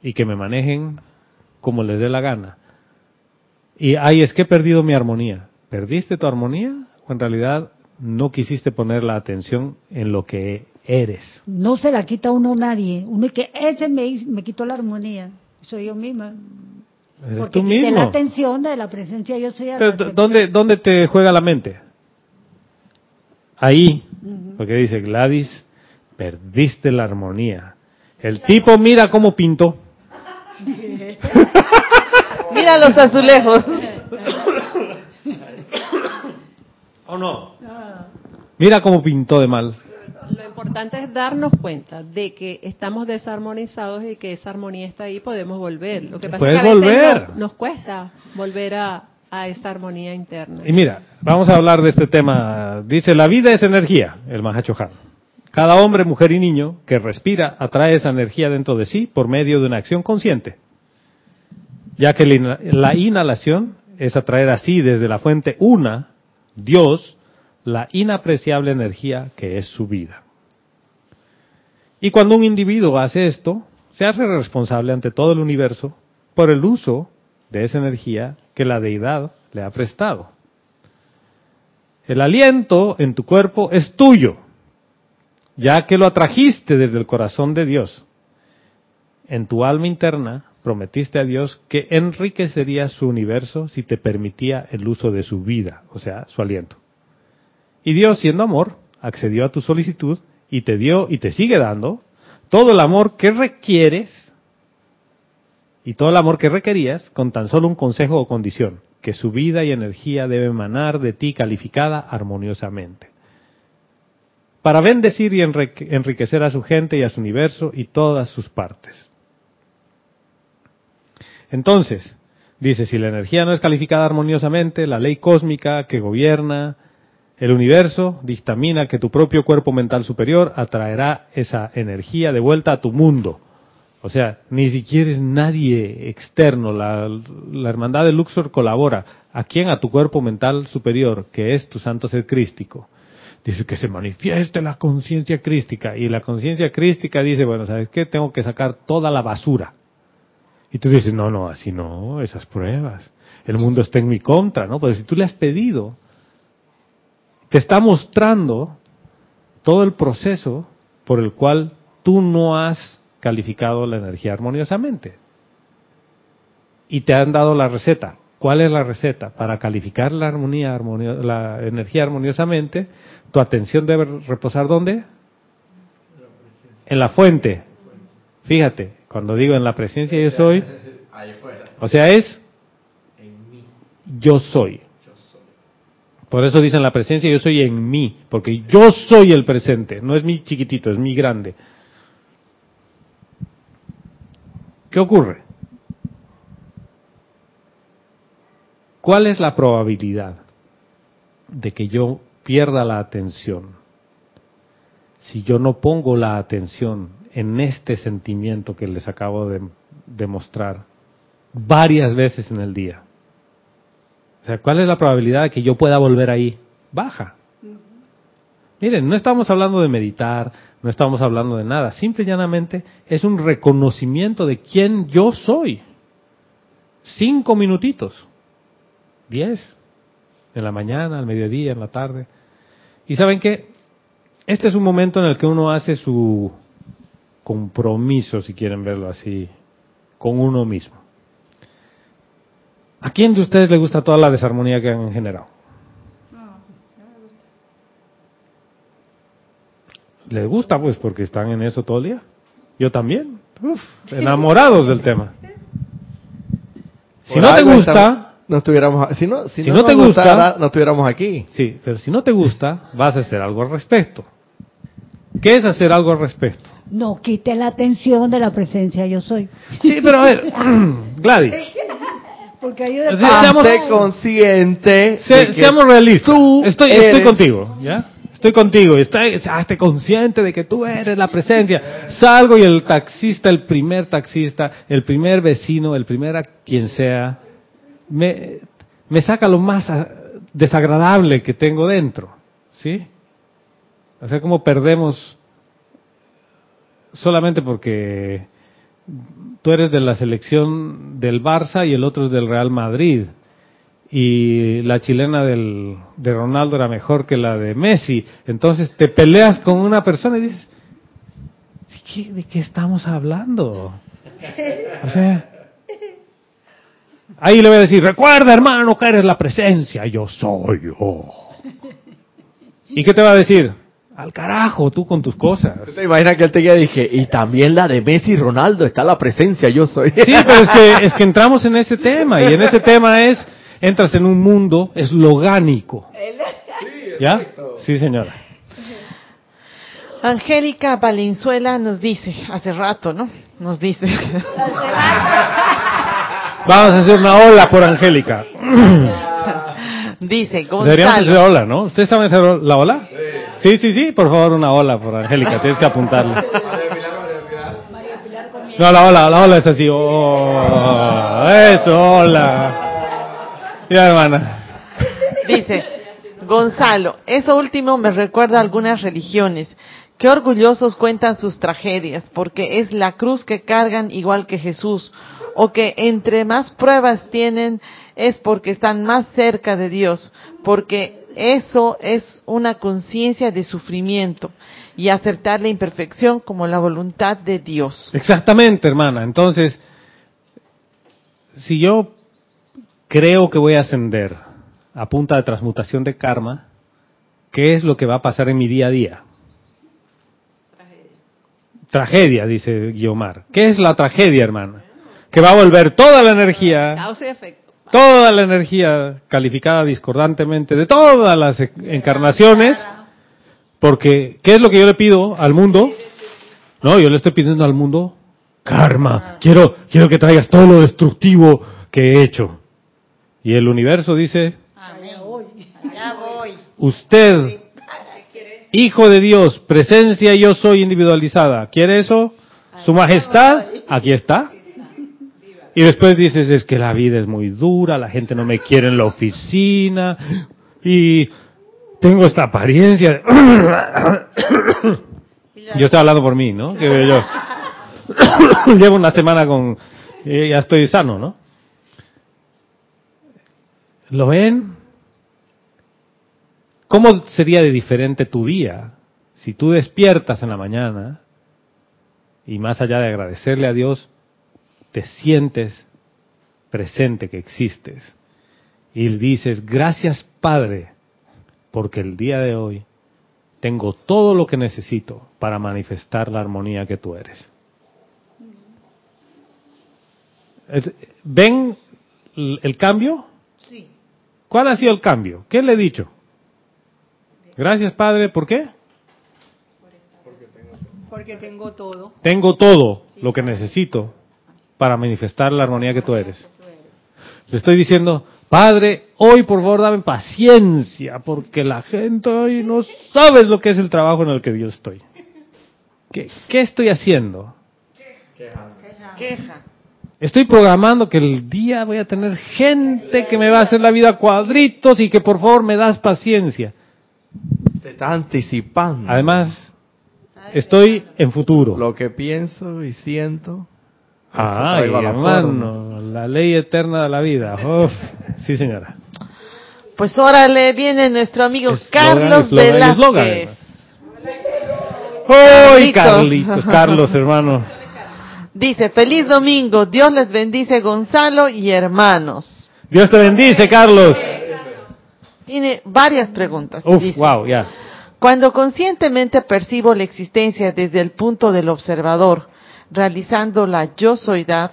y que me manejen como les dé la gana. Y, ay, es que he perdido mi armonía. ¿Perdiste tu armonía? O en realidad no quisiste poner la atención en lo que eres. No se la quita uno nadie. Uno es que ese me, me quitó la armonía. Soy yo misma. Eres Porque tú quité la mismo. atención de la presencia yo soy. Pero, la ¿dó- que- ¿dónde, ¿Dónde te juega la mente? Ahí. Porque dice Gladys, perdiste la armonía. El tipo mira cómo pintó. Mira los azulejos. ¿O no? Mira cómo pintó de mal. Lo importante es darnos cuenta de que estamos desarmonizados y que esa armonía está ahí, podemos volver. Lo que pasa Puedes es que a veces volver. Nos, nos cuesta volver a, a esa armonía interna. Y mira, vamos a hablar de este tema. Dice, la vida es energía, el Mahachohan. Cada hombre, mujer y niño que respira atrae esa energía dentro de sí por medio de una acción consciente. Ya que la inhalación es atraer así desde la fuente una, Dios, la inapreciable energía que es su vida. Y cuando un individuo hace esto, se hace responsable ante todo el universo por el uso de esa energía que la deidad le ha prestado. El aliento en tu cuerpo es tuyo, ya que lo atrajiste desde el corazón de Dios. En tu alma interna prometiste a Dios que enriquecería su universo si te permitía el uso de su vida, o sea, su aliento. Y Dios, siendo amor, accedió a tu solicitud y te dio y te sigue dando todo el amor que requieres y todo el amor que requerías con tan solo un consejo o condición, que su vida y energía debe emanar de ti calificada armoniosamente. Para bendecir y enrique- enriquecer a su gente y a su universo y todas sus partes. Entonces, dice, si la energía no es calificada armoniosamente, la ley cósmica que gobierna el universo dictamina que tu propio cuerpo mental superior atraerá esa energía de vuelta a tu mundo. O sea, ni siquiera es nadie externo. La, la hermandad de Luxor colabora. ¿A quién? A tu cuerpo mental superior, que es tu santo ser crístico. Dice que se manifieste la conciencia crística. Y la conciencia crística dice, bueno, ¿sabes qué? Tengo que sacar toda la basura. Y tú dices, no, no, así no, esas pruebas. El mundo está en mi contra, ¿no? Pero si tú le has pedido, te está mostrando todo el proceso por el cual tú no has calificado la energía armoniosamente. Y te han dado la receta. ¿Cuál es la receta? Para calificar la armonía, armonio- la energía armoniosamente, tu atención debe reposar ¿dónde? En la fuente. Fíjate, cuando digo en la presencia yo soy, o sea, es yo soy. Por eso dicen la presencia yo soy en mí, porque yo soy el presente, no es mi chiquitito, es mi grande. ¿Qué ocurre? ¿Cuál es la probabilidad de que yo pierda la atención si yo no pongo la atención en este sentimiento que les acabo de demostrar varias veces en el día? O sea, ¿cuál es la probabilidad de que yo pueda volver ahí? Baja. Miren, no estamos hablando de meditar, no estamos hablando de nada, simple y llanamente es un reconocimiento de quién yo soy. Cinco minutitos, diez, en la mañana, al mediodía, en la tarde. Y saben qué, este es un momento en el que uno hace su compromiso, si quieren verlo así, con uno mismo. ¿A quién de ustedes le gusta toda la desarmonía que han generado? Les gusta, pues, porque están en eso todo el día. Yo también. Uf, enamorados del tema. Si no te gusta, no estuviéramos, si no, si Si no, te gusta- gustara, no estuviéramos aquí. sí, pero si no te gusta, vas a hacer algo al respecto. ¿Qué es hacer algo al respecto? No quite la atención de la presencia yo soy. Sí, pero a ver, Gladys, Porque ayuda Sí, seamos- consciente. se- de que seamos realistas. tú Estoy, estoy eres- contigo, ¿ya? Estoy contigo. Está, hazte consciente de que tú eres la presencia. Salgo y el taxista, el primer taxista, el primer vecino, el primer a quien sea, me, me saca lo más ah, desagradable que tengo dentro, ¿sí? O sea, como perdemos solamente porque tú eres de la selección del Barça y el otro es del Real Madrid. Y la chilena del, de Ronaldo era mejor que la de Messi. Entonces te peleas con una persona y dices, ¿de qué, estamos hablando? O sea, ahí le voy a decir, recuerda hermano que eres la presencia, yo soy yo. ¿Y qué te va a decir? Al carajo, tú con tus cosas. ¿Tú te imaginas que él te dije, y también la de Messi y Ronaldo, está la presencia, yo soy. Sí, pero es que, es que entramos en ese tema, y en ese tema es, entras en un mundo eslogánico. ¿Ya? Sí, señora. Angélica Valenzuela nos dice, hace rato, ¿no? Nos dice. Vamos a hacer una ola por Angélica. dice, Deberíamos hacer Gonzalo. ola, ¿no? ¿Ustedes saben hacer la ola? Sí, sí, sí, por favor, una ola por Angélica, tienes que apuntarle. No, la ola, la ola es así. Oh, eso, hola. Ya, hermana. Dice, Gonzalo, eso último me recuerda a algunas religiones. Qué orgullosos cuentan sus tragedias, porque es la cruz que cargan igual que Jesús, o que entre más pruebas tienen es porque están más cerca de Dios, porque eso es una conciencia de sufrimiento y aceptar la imperfección como la voluntad de Dios. Exactamente, hermana. Entonces, si yo creo que voy a ascender a punta de transmutación de karma, ¿qué es lo que va a pasar en mi día a día? Tragedia, dice Guiomar. ¿Qué es la tragedia, hermana? Que va a volver toda la energía, Causa y efecto. Toda la energía calificada discordantemente de todas las e- encarnaciones, porque ¿qué es lo que yo le pido al mundo? No, yo le estoy pidiendo al mundo karma. Quiero, quiero que traigas todo lo destructivo que he hecho. Y el universo dice, usted, hijo de Dios, presencia yo soy individualizada, ¿quiere eso? Su majestad, aquí está. Y después dices, es que la vida es muy dura, la gente no me quiere en la oficina y tengo esta apariencia. Yo estoy hablando por mí, ¿no? Que yo llevo una semana con, eh, ya estoy sano, ¿no? ¿Lo ven? ¿Cómo sería de diferente tu día si tú despiertas en la mañana y más allá de agradecerle a Dios, te sientes presente que existes y dices, gracias Padre, porque el día de hoy tengo todo lo que necesito para manifestar la armonía que tú eres. Es- ¿Ven el el cambio? Sí. ¿Cuál ha sido el cambio? ¿Qué le he dicho? Gracias Padre, ¿por qué? Porque tengo todo. Tengo todo lo que necesito para manifestar la armonía que tú eres. Le estoy diciendo, Padre, hoy por favor dame paciencia, porque la gente hoy no sabes lo que es el trabajo en el que yo estoy. ¿Qué, qué estoy haciendo? Queja. Estoy programando que el día voy a tener gente que me va a hacer la vida cuadritos y que por favor me das paciencia. Te está anticipando. Además, estoy en futuro. Lo que pienso y siento. La hermano, la ley eterna de la vida. Uf, sí, señora. Pues órale, viene nuestro amigo Carlos Velázquez. eslogan. ¡Ay, Carlitos. Carlos, hermano. Dice, feliz domingo, Dios les bendice Gonzalo y hermanos. Dios te bendice, Carlos. Tiene varias preguntas. Uf, Dice, wow, ya. Cuando conscientemente percibo la existencia desde el punto del observador, realizando la yo soydad,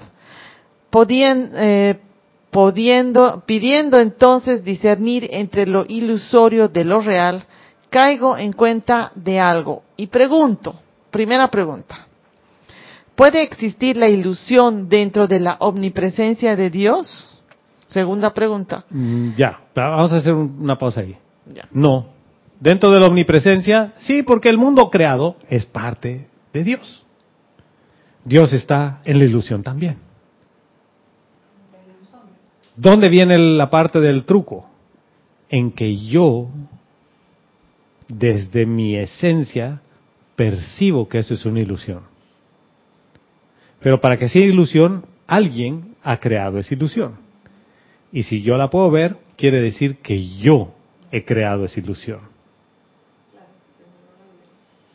podien- eh, pudiendo, pidiendo entonces discernir entre lo ilusorio de lo real, caigo en cuenta de algo y pregunto, primera pregunta, ¿puede existir la ilusión dentro de la omnipresencia de Dios? Segunda pregunta. Mm, Ya, vamos a hacer un- una pausa ahí. Ya. No. Dentro de la omnipresencia, sí, porque el mundo creado es parte de Dios. Dios está en la ilusión también. ¿Dónde viene la parte del truco? En que yo, desde mi esencia, percibo que eso es una ilusión. Pero para que sea ilusión, alguien ha creado esa ilusión. Y si yo la puedo ver, quiere decir que yo he creado esa ilusión.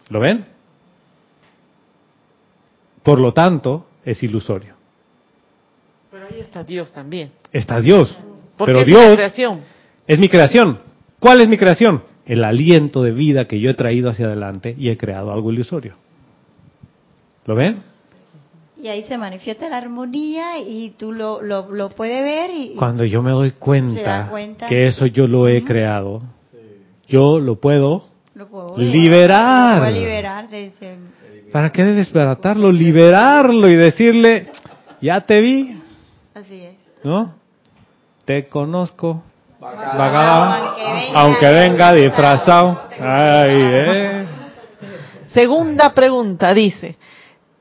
¿Lo ven? Por lo tanto, es ilusorio. Pero ahí está Dios también. Está Dios. Porque Pero es Dios creación. es mi creación. ¿Cuál es mi creación? el aliento de vida que yo he traído hacia adelante y he creado algo ilusorio. ¿Lo ven? Y ahí se manifiesta la armonía y tú lo, lo, lo puedes ver y... Cuando yo me doy cuenta, que eso yo lo he creado, yo lo puedo. lo puedo Liberar. Lo puedo liberar de ese- ¿Para qué desbaratarlo? Liberarlo y decirle, ya te vi, Así es. ¿no? Te conozco. Aunque venga aunque venga disfrazado. Ay, eh. Segunda pregunta dice,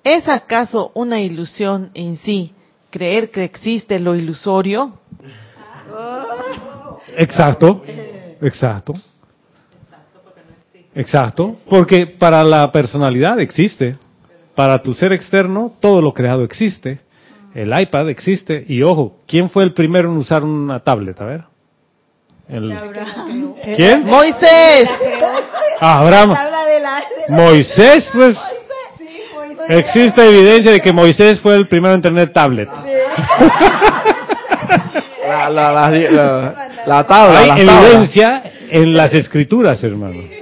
¿es acaso una ilusión en sí creer que existe lo ilusorio? Exacto, exacto. Exacto, porque para la personalidad existe, para tu ser externo todo lo creado existe, el iPad existe y ojo, ¿quién fue el primero en usar una tablet? A ver. El- ¿Quién? Moisés. Ah, Abraham. Moisés, pues. Existe evidencia de que Moisés fue el primero en tener tablet. La, la, la, la, la tabla, Hay evidencia en las escrituras, hermano.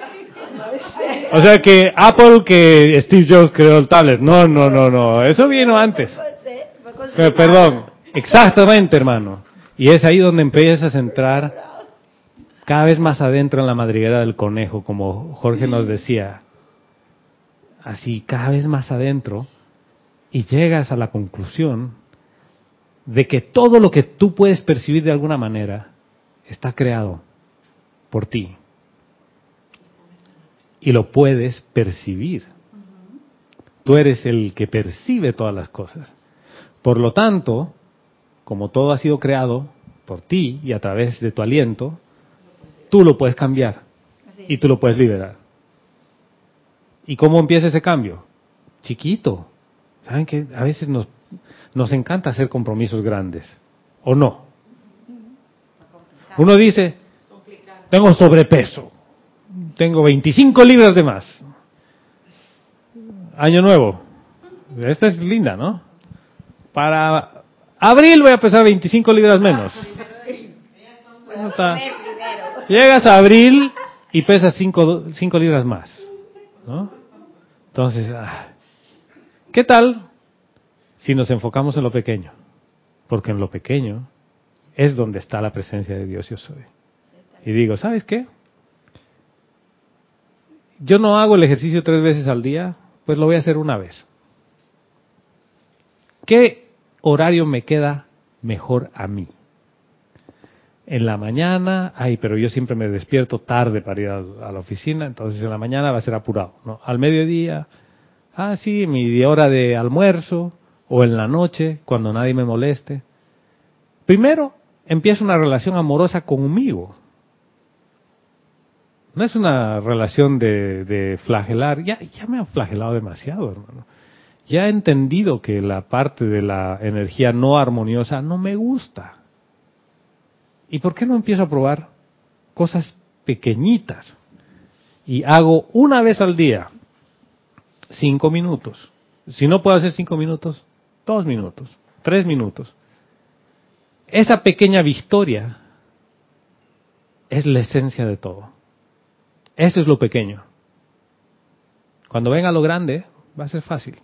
O sea que Apple, que Steve Jobs creó el tablet. No, no, no, no. Eso vino antes. Eh, perdón. Exactamente, hermano. Y es ahí donde empiezas a entrar cada vez más adentro en la madriguera del conejo, como Jorge nos decía. Así, cada vez más adentro. Y llegas a la conclusión de que todo lo que tú puedes percibir de alguna manera está creado por ti. Y lo puedes percibir. Tú eres el que percibe todas las cosas. Por lo tanto, como todo ha sido creado por ti y a través de tu aliento, tú lo puedes cambiar y tú lo puedes liberar. ¿Y cómo empieza ese cambio? Chiquito. ¿Saben que a veces nos, nos encanta hacer compromisos grandes? ¿O no? Uno dice, tengo sobrepeso, tengo 25 libras de más. Año nuevo. Esta es linda, ¿no? Para abril voy a pesar 25 libras menos. Llegas a abril y pesas 5, libras más. ¿no? Entonces, ah, ¿qué tal si nos enfocamos en lo pequeño? Porque en lo pequeño es donde está la presencia de Dios yo soy. Y digo, ¿sabes qué? Yo no hago el ejercicio tres veces al día, pues lo voy a hacer una vez. ¿Qué horario me queda mejor a mí? En la mañana, ay, pero yo siempre me despierto tarde para ir a, la oficina, entonces en la mañana va a ser apurado, ¿no? Al mediodía, ah, sí, mi hora de almuerzo, o en la noche, cuando nadie me moleste. Primero, empiezo una relación amorosa conmigo. No es una relación de, flagelar, ya, ya me han flagelado demasiado, hermano. Ya he entendido que la parte de la energía no armoniosa no me gusta. ¿Y por qué no empiezo a probar cosas pequeñitas? Y hago una vez al día, cinco minutos. Si no puedo hacer cinco minutos, dos minutos, tres minutos. Esa pequeña victoria es la esencia de todo. Eso es lo pequeño. Cuando venga lo grande, va a ser fácil.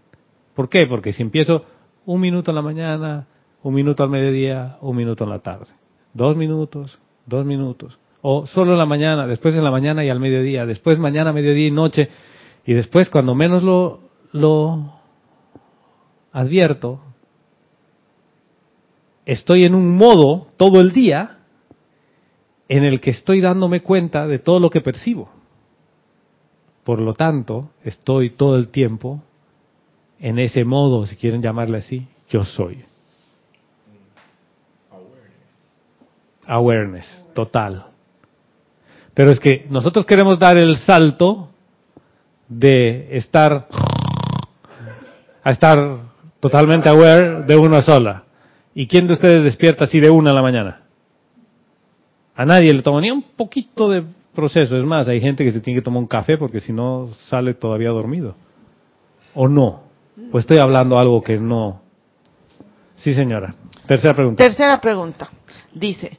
¿Por qué? Porque si empiezo un minuto en la mañana, un minuto al mediodía, un minuto en la tarde, dos minutos, dos minutos, o solo en la mañana, después en la mañana y al mediodía, después mañana, mediodía y noche, y después cuando menos lo, lo advierto, estoy en un modo todo el día en el que estoy dándome cuenta de todo lo que percibo. Por lo tanto, estoy todo el tiempo en ese modo, si quieren llamarle así, yo soy. Awareness, total. Pero es que nosotros queremos dar el salto de estar a estar totalmente aware de una sola. ¿Y quién de ustedes despierta así de una a la mañana? A nadie le toma ni un poquito de proceso. Es más, hay gente que se tiene que tomar un café porque si no sale todavía dormido. ¿O no? Pues estoy hablando algo que no. Sí, señora. Tercera pregunta. Tercera pregunta. Dice,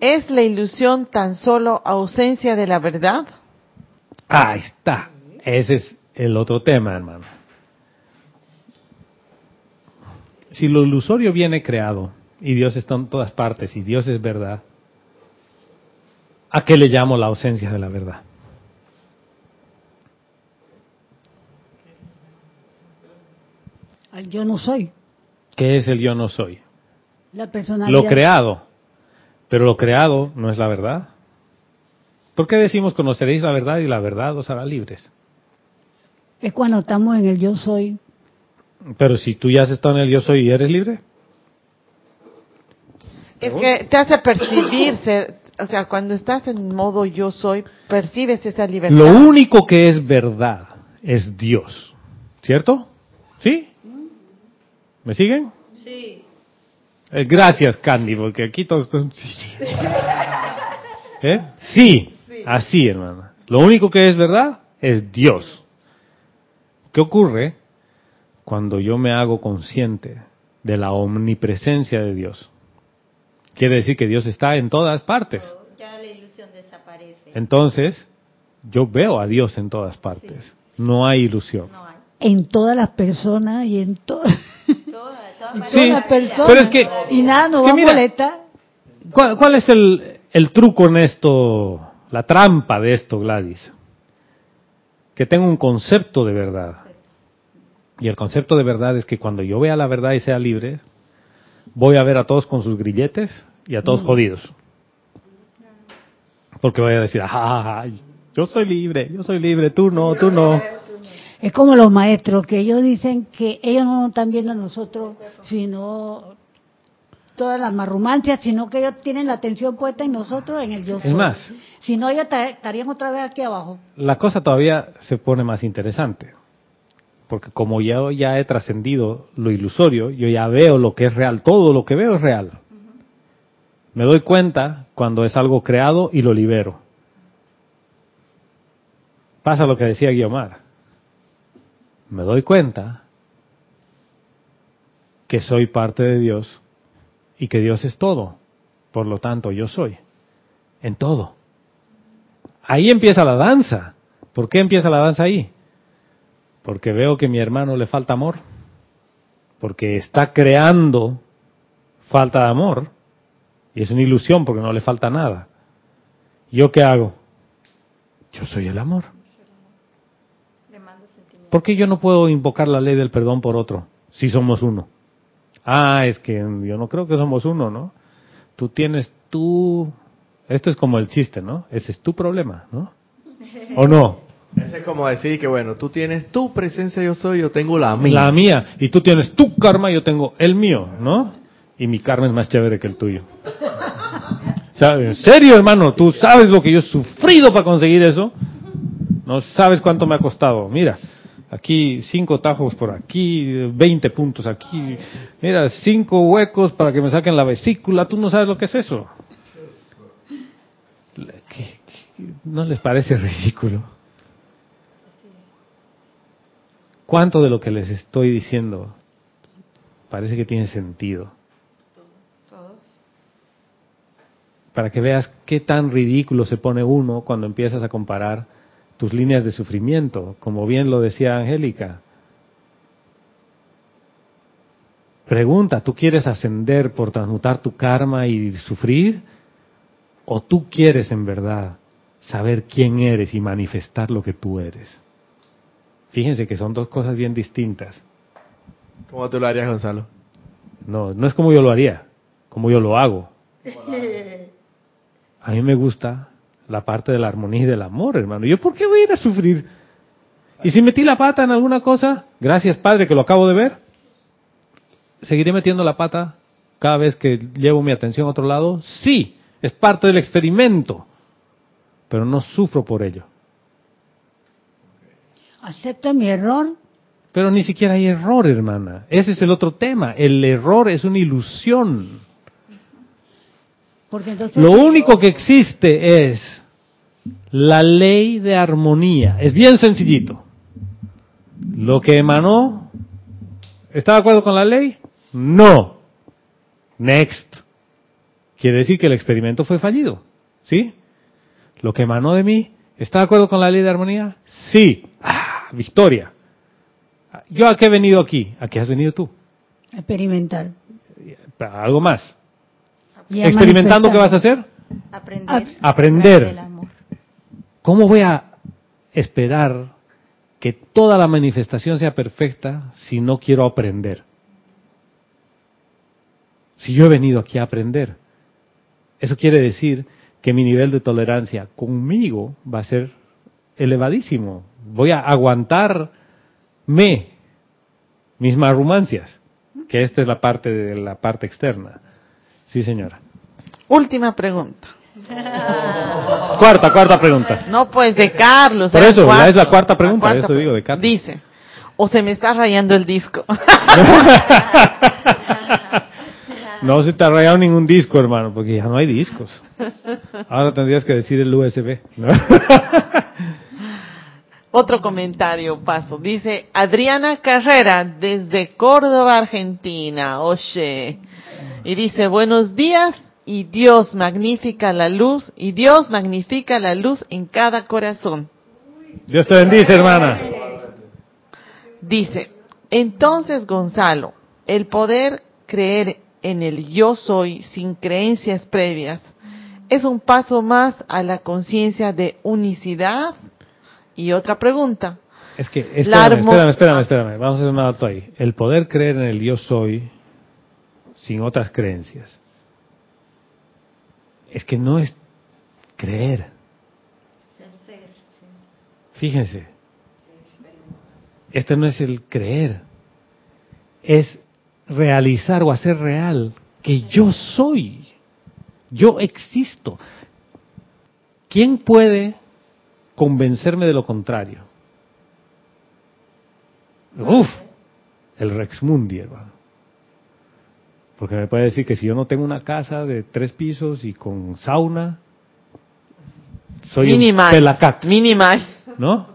¿es la ilusión tan solo ausencia de la verdad? Ahí está. Ese es el otro tema, hermano. Si lo ilusorio viene creado y Dios está en todas partes y Dios es verdad, ¿a qué le llamo la ausencia de la verdad? Al yo no soy. ¿Qué es el yo no soy? La personalidad. Lo creado. Pero lo creado no es la verdad. ¿Por qué decimos conoceréis la verdad y la verdad os hará libres? Es cuando estamos en el yo soy. Pero si tú ya has estado en el yo soy y eres libre. Es que te hace percibirse, o sea, cuando estás en modo yo soy, percibes esa libertad. Lo único que es verdad es Dios. ¿Cierto? ¿Sí? ¿Me siguen? Sí. Eh, gracias, Candy, porque aquí todos... están- Sí. ¿Eh? Sí, así, hermano. Lo único que es verdad es Dios. ¿Qué ocurre cuando yo me hago consciente de la omnipresencia de Dios? Quiere decir que Dios está en todas partes. Ya la ilusión desaparece. Entonces, yo veo a Dios en todas partes. No hay ilusión. No hay. En todas las personas y en todas Todas, todas Sí, las personas. pero es que- y nada nos que va a mira, molestar. ¿Cuál, cuál es el, el truco en esto, la trampa de esto, Gladys? Que tengo un concepto de verdad. Y el concepto de verdad es que cuando yo vea la verdad y sea libre, voy a ver a todos con sus grilletes y a todos jodidos. Porque voy a decir, ah, yo soy libre, yo soy libre, tú no, tú no. Es como los maestros, que ellos dicen que ellos no nos están viendo a nosotros, sino todas las marrumancias, sino que ellos tienen la atención puesta en nosotros, en el yo soy. Es más, Si no, ellos ta- estarían otra vez aquí abajo. la cosa todavía se pone más interesante. Porque como yo ya he trascendido lo ilusorio, yo ya veo lo que es real, todo lo que veo es real. Me doy cuenta cuando es algo creado y lo libero. Pasa lo que decía Guiomar. Me doy cuenta que soy parte de Dios y que Dios es todo. Por lo tanto, yo soy. En todo. Ahí empieza la danza. ¿Por qué empieza la danza ahí? Porque veo que a mi hermano le falta amor. Porque está creando falta de amor. Y es una ilusión porque no le falta nada. ¿Yo qué hago? Yo soy el amor. ¿Por qué yo no puedo invocar la ley del perdón por otro si somos uno? Ah, es que yo no creo que somos uno, ¿no? Tú tienes tú... Esto es como el chiste, ¿no? Ese es tu problema, ¿no? ¿O no? Ese es como decir que, bueno, tú tienes tu presencia, yo soy, yo tengo la mía. La mía. Y tú tienes tu karma, yo tengo el mío, ¿no? Y mi karma es más chévere que el tuyo. Sea, en serio, hermano, tú sabes lo que yo he sufrido para conseguir eso. No sabes cuánto me ha costado. Mira, aquí cinco tajos por aquí, 20 puntos aquí. Mira, cinco huecos para que me saquen la vesícula. Tú no sabes lo que es eso. ¿Qué- qué- ¿No les parece ridículo? ¿Cuánto de lo que les estoy diciendo parece que tiene sentido? Para que veas qué tan ridículo se pone uno cuando empiezas a comparar tus líneas de sufrimiento, como bien lo decía Angélica. Pregunta, ¿tú quieres ascender por transmutar tu karma y sufrir? ¿O tú quieres en verdad saber quién eres y manifestar lo que tú eres? Fíjense que son dos cosas bien distintas. ¿Cómo tú lo harías, Gonzalo? No, no es como yo lo haría, como yo lo hago. A mí me gusta la parte de la armonía y del amor, hermano. ¿Yo por qué voy a ir a sufrir? Y si metí la pata en alguna cosa, gracias Padre que lo acabo de ver, ¿seguiré metiendo la pata cada vez que llevo mi atención a otro lado? Sí, es parte del experimento, pero no sufro por ello. Acepta mi error. Pero ni siquiera hay error, hermana. Ese es el otro tema. El error es una ilusión. Porque entonces Lo único que existe es la ley de armonía. Es bien sencillito. Lo que emanó, ¿está de acuerdo con la ley? No. Next. Quiere decir que el experimento fue fallido. ¿Sí? Lo que emanó de mí ¿Está de acuerdo con la ley de armonía? Sí. Ah, victoria. ¿Yo a qué he venido aquí? ¿A qué has venido tú? Experimentar. ¿Para algo más? Y a ¿Experimentando qué vas a hacer? Aprender. Aprender. El amor. ¿Cómo voy a esperar que toda la manifestación sea perfecta si no quiero aprender? Si yo he venido aquí a aprender. Eso quiere decir que mi nivel de tolerancia conmigo va a ser elevadísimo. Voy a aguantarme mis marrumancias, que esta es la parte de la parte externa. Sí, señora. Última pregunta. Cuarta, cuarta pregunta. No, pues de Carlos. Por eso, cuarto. es la cuarta pregunta, cuarta eso digo, de Carlos. Dice, o se me está rayando el disco. No se te ha rayado ningún disco, hermano, porque ya no hay discos. Ahora tendrías que decir el USB. ¿no? Otro comentario paso. Dice Adriana Carrera desde Córdoba, Argentina. Oye. Y dice, buenos días y Dios magnifica la luz y Dios magnifica la luz en cada corazón. Dios te bendice, hermana. Dice, entonces Gonzalo, el poder creer en el yo soy sin creencias previas es un paso más a la conciencia de unicidad. Y otra pregunta, Es que, La espérame, armo- espérame, espérame, espérame. Vamos a hacer un alto ahí. El poder creer en el yo soy sin otras creencias. Es que no es creer. Fíjense. Este no es el creer. Es realizar o hacer real que yo soy. Yo existo. ¿Quién puede convencerme de lo contrario? Uf, el Rex Mundi, hermano. Porque me puede decir que si yo no tengo una casa de tres pisos y con sauna, soy un minimal, pelacat, minimal. ¿no?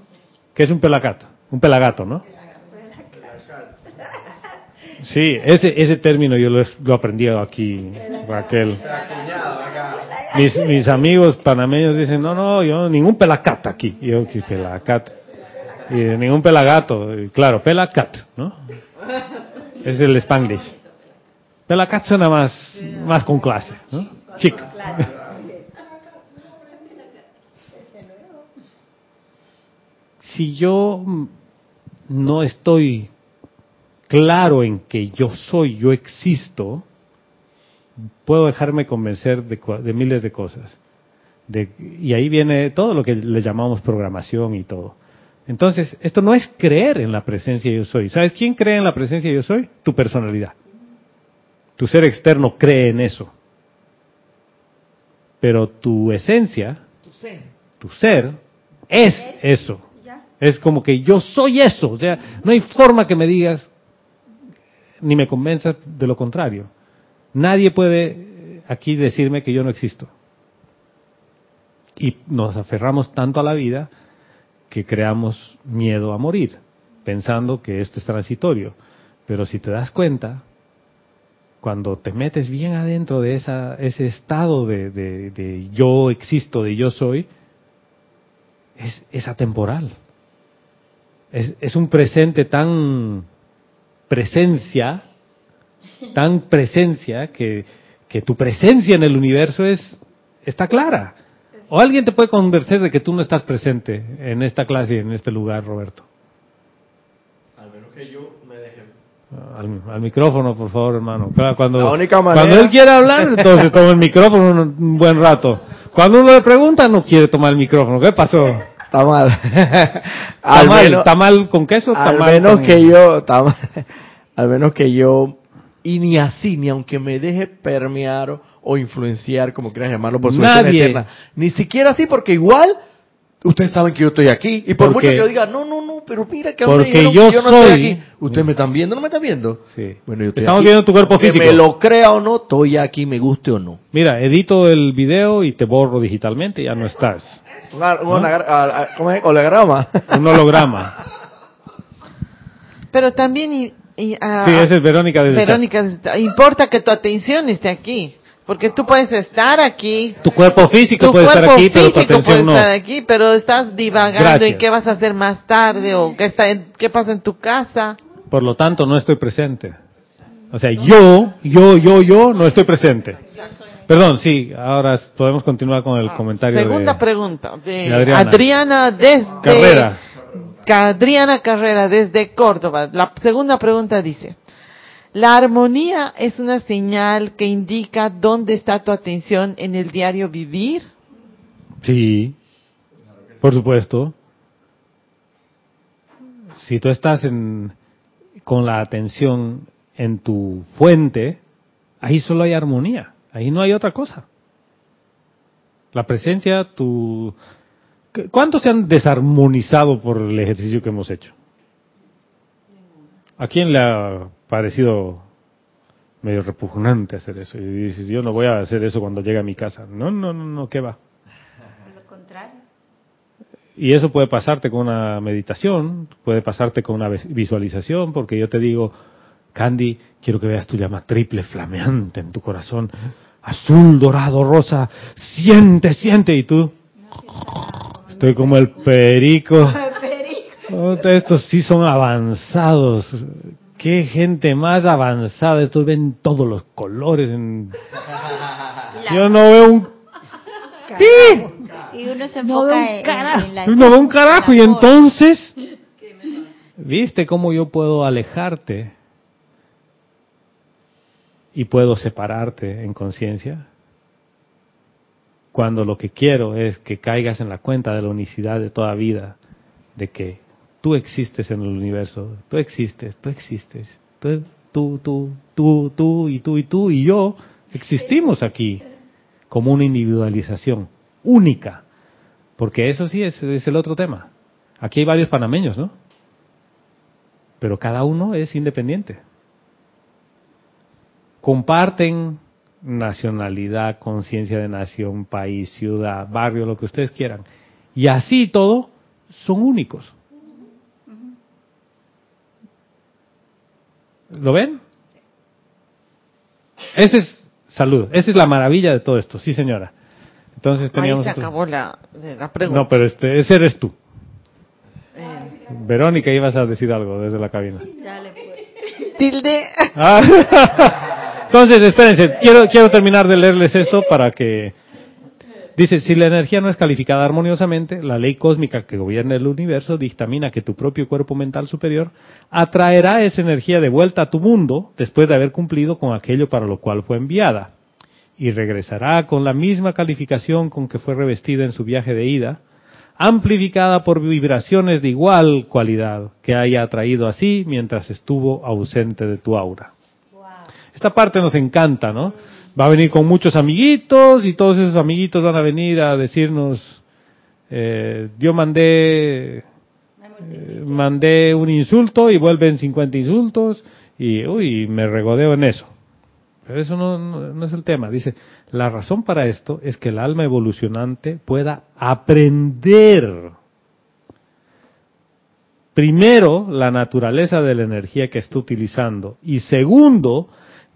¿Qué es un pelacat? Un pelagato, ¿no? Sí, ese, ese término yo lo, he- lo aprendí aquí, Raquel. Mis, mis amigos panameños dicen, no, no, yo ningún pelacat aquí. Y yo, ¿qué pelacat? Y ningún pelagato. Y claro, pelacat, ¿no? Es el spanglish. Pelacat suena más, más con clase, ¿no? Chic. Si yo no estoy claro en que yo soy, yo existo, puedo dejarme convencer de, de miles de cosas. De- y ahí viene todo lo que le llamamos programación y todo. Entonces, esto no es creer en la presencia yo soy. ¿Sabes quién cree en la presencia yo soy? Tu personalidad. Tu ser externo cree en eso. Pero tu esencia, tu ser, es eso. Es como que yo soy eso. O sea, no hay forma que me digas ni me convenzas de lo contrario. Nadie puede eh, aquí decirme que yo no existo. Y nos aferramos tanto a la vida que creamos miedo a morir, pensando que esto es transitorio. Pero si te das cuenta, cuando te metes bien adentro de esa, ese estado de, de- yo existo, de yo soy, es, es atemporal. Es, es un presente tan presencia, tan presencia, que, que tu presencia en el universo es, está clara. O alguien te puede convencer de que tú no estás presente en esta clase y en este lugar, Roberto. Al menos que yo me deje. Al, al micrófono, por favor, hermano. Cuando, La única manera- cuando él quiere hablar, entonces toma el micrófono un, un buen rato. Cuando uno le pregunta, no quiere tomar el micrófono. ¿Qué pasó? Está mal. ¿Está al mal, menos, ¿Está mal con queso? ¿Está al mal menos con- que yo, está mal. al menos que yo, y ni así, ni aunque me deje permear o, influenciar, como quieras llamarlo, por su Nadie. eterna. Ni siquiera así, porque igual, ustedes saben que yo estoy aquí. Y por Porque- mucho que yo diga, no, no, no, pero mira que me Porque dijeron yo que yo no soy- estoy aquí. ¿Ustedes me están viendo? ¿No me están viendo? Sí. Bueno, yo estoy Estamos aquí. viendo tu cuerpo físico. me lo crea o no, estoy aquí, me guste o no. Mira, edito el video y te borro digitalmente, ya no estás. Un, un anagra- a- a- ¿Cómo es? Holograma. Un holograma. Pero también, Sí, esa es Verónica desde Verónica, importa que tu atención esté aquí. Porque tú puedes estar aquí, Tu cuerpo físico tu puede estar cuerpo aquí, pero tu físico atención puede no. estar aquí, pero estás divagando Gracias. en qué vas a hacer más tarde o qué, está en- qué pasa en tu casa. Por lo tanto, no estoy presente. O sea, yo, yo, yo, yo no estoy presente. Perdón, sí, ahora podemos continuar con el comentario Ah, Segunda de pregunta de, de Adriana. Adriana. desde Carrera. Adriana Carrera desde Córdoba. La segunda pregunta dice, ¿la armonía es una señal que indica dónde está tu atención en el diario vivir? Sí, por supuesto. Si tú estás en, con la atención en tu fuente, ahí solo hay armonía, ahí no hay otra cosa. La presencia, tu... ¿Qué- ¿Cuántos se han desarmonizado por el ejercicio que hemos hecho? ¿A quién le ha parecido medio repugnante hacer eso? Y dices, yo no voy a hacer eso cuando llegue a mi casa. No, no, no, no, ¿qué va? Lo contrario. Y eso puede pasarte con una meditación, puede pasarte con una vis- visualización, porque yo te digo, Candy, quiero que veas tu llama triple flameante en tu corazón, azul, dorado, rosa, siente, siente, y tú, estoy como el perico. Oh, Estos sí son avanzados. Qué gente más avanzada. Estos ven todos los colores. En... Yo no veo un Y uno se No enfoca un en, carajo. en la no veo un carajo. Y entonces, ¿viste cómo yo puedo alejarte? Y puedo separarte en conciencia. Cuando lo que quiero es que caigas en la cuenta de la unicidad de toda vida, de que tú existes en el universo, tú existes, tú existes, tú, tú, tú, tú, tú y tú y tú y yo existimos aquí como una individualización única, porque eso sí es, es el otro tema. Aquí hay varios panameños, ¿no? Pero cada uno es independiente. Comparten nacionalidad, conciencia de nación, país, ciudad, barrio, lo que ustedes quieran. Y así todo son únicos. ¿Lo ven? Ese es salud, esa es la maravilla de todo esto, sí señora. Entonces Ahí teníamos se otro- acabó la, la pregunta. No, pero este, ese eres tú. Eh, Verónica, ibas a decir algo desde la cabina. Dale, pues. tilde. Ah, Entonces, espérense, quiero, quiero terminar de leerles esto para que... Dice, si la energía no es calificada armoniosamente, la ley cósmica que gobierna el universo dictamina que tu propio cuerpo mental superior atraerá esa energía de vuelta a tu mundo después de haber cumplido con aquello para lo cual fue enviada y regresará con la misma calificación con que fue revestida en su viaje de ida, amplificada por vibraciones de igual cualidad que haya atraído así mientras estuvo ausente de tu aura. Esta parte nos encanta, ¿no? Va a venir con muchos amiguitos y todos esos amiguitos van a venir a decirnos, eh, yo mandé, eh, mandé un insulto y vuelven 50 insultos y, uy, me regodeo en eso. Pero eso no, es el tema. Dice, la razón para esto es que el alma evolucionante pueda aprender primero la naturaleza de la energía que está utilizando y segundo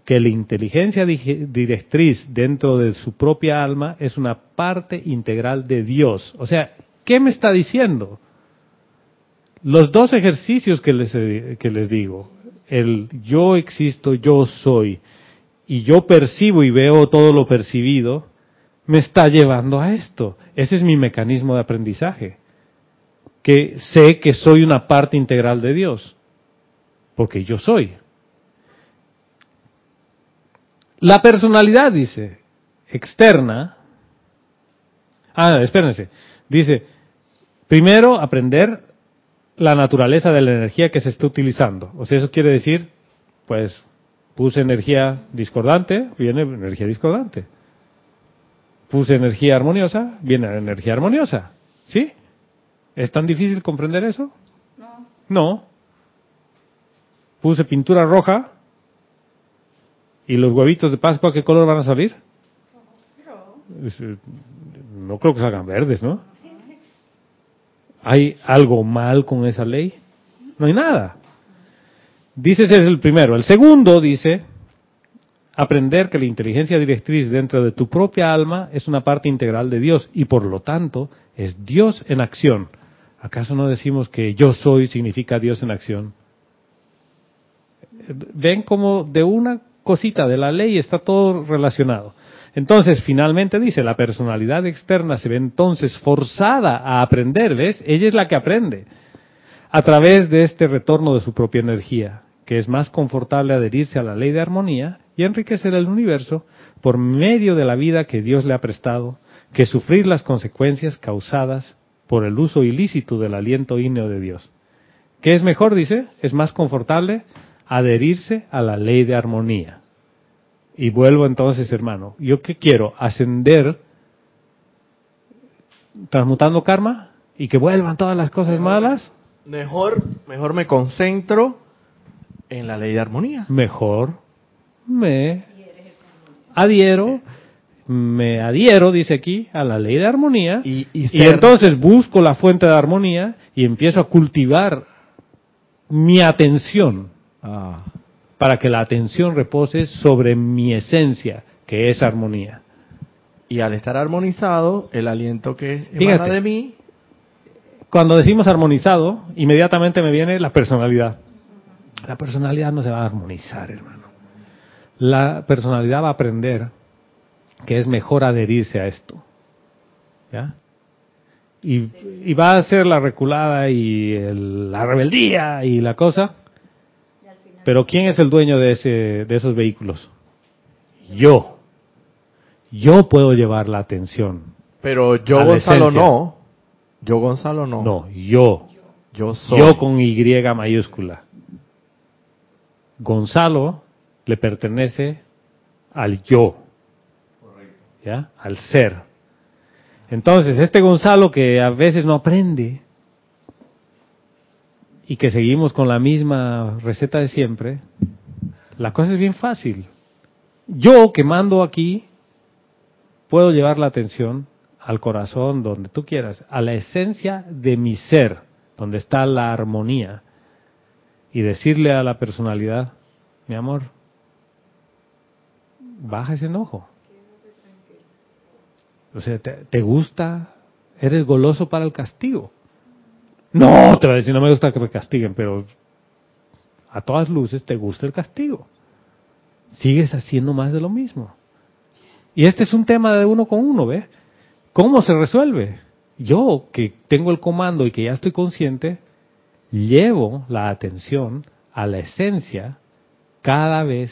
que la inteligencia directriz dentro de su propia alma es una parte integral de Dios. O sea, ¿qué me está diciendo? Los dos ejercicios que les, que les digo, el yo existo, yo soy, y yo percibo y veo todo lo percibido, me está llevando a esto. Ese es mi mecanismo de aprendizaje. Que sé que soy una parte integral de Dios. Porque yo soy. La personalidad, dice, externa. Ah, espérense. Dice, primero aprender la naturaleza de la energía que se está utilizando. O sea, eso quiere decir, pues, puse energía discordante, viene energía discordante. Puse energía armoniosa, viene energía armoniosa. ¿Sí? ¿Es tan difícil comprender eso? No. No. Puse pintura roja y los huevitos de Pascua, ¿qué color van a salir? Eh, No creo que salgan verdes, ¿no? ¿Hay algo mal con esa ley? No hay nada. Dice ese es el primero. El segundo dice, aprender que la inteligencia directriz dentro de tu propia alma es una parte integral de Dios y por lo tanto es Dios en acción. ¿Acaso no decimos que yo soy significa Dios en acción? Ven como de una cosita de la ley está todo relacionado. Entonces, finalmente dice, la personalidad externa se ve entonces forzada a aprender, ¿ves? Ella es la que aprende a través de este retorno de su propia energía, que es más confortable adherirse a la ley de armonía y enriquecer el universo por medio de la vida que Dios le ha prestado, que sufrir las consecuencias causadas por el uso ilícito del aliento ígneo de Dios. ¿Qué es mejor, dice? Es más confortable adherirse a la ley de armonía. Y vuelvo entonces, hermano, ¿yo qué quiero? Ascender transmutando karma y que vuelvan todas las cosas malas. Mejor, mejor me concentro en la ley de armonía. Mejor me adhiero, me adhiero, dice aquí, a la ley de armonía. Y, y Y entonces busco la fuente de armonía y empiezo a cultivar mi atención Ah, para que la atención repose sobre mi esencia, que es armonía. y al estar armonizado, el aliento que emana Fíjate. de mí, Cuando decimos armonizado, inmediatamente me viene la personalidad. La personalidad no se va a armonizar, hermano. La personalidad va a aprender que es mejor adherirse a esto. ¿Ya? Y, y va a ser la reculada y el- la rebeldía y la cosa. Pero ¿quién es el dueño de, ese, de esos vehículos? Yo. Yo puedo llevar la atención. pero yo Gonzalo no. Yo Gonzalo no. No, yo. Yo soy. Yo con Y mayúscula. Gonzalo le pertenece al yo. ¿Ya? Al ser. Entonces, este Gonzalo que a veces no aprende y que seguimos con la misma receta de siempre, la cosa es bien fácil. Yo que mando aquí, puedo llevar la atención al corazón, donde tú quieras, a la esencia de mi ser, donde está la armonía, y decirle a la personalidad, mi amor, baja ese enojo. O sea, ¿te, te gusta? ¿Eres goloso para el castigo? No, te va a decir, no me gusta que me castiguen, pero a todas luces te gusta el castigo. Sigues haciendo más de lo mismo. Y este es un tema de uno con uno, ¿ves? ¿Cómo se resuelve? Yo, que tengo el comando y que ya estoy consciente, llevo la atención a la esencia cada vez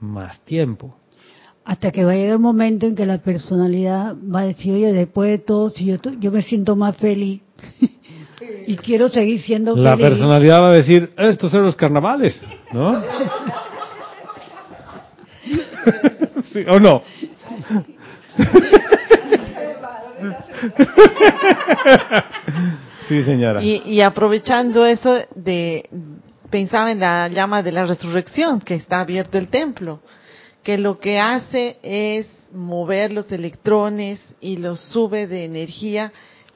más tiempo. Hasta que va a llegar el momento en que la personalidad va a decir, oye, después de todo, si yo, me siento más feliz y quiero seguir siendo La personalidad va a decir, estos son los carnavales, ¿no? ¿Sí o no? Sí, señora. Y, y aprovechando eso de pensaba en la llama de la resurrección que está abierto el templo, que lo que hace es mover los electrones y los sube de energía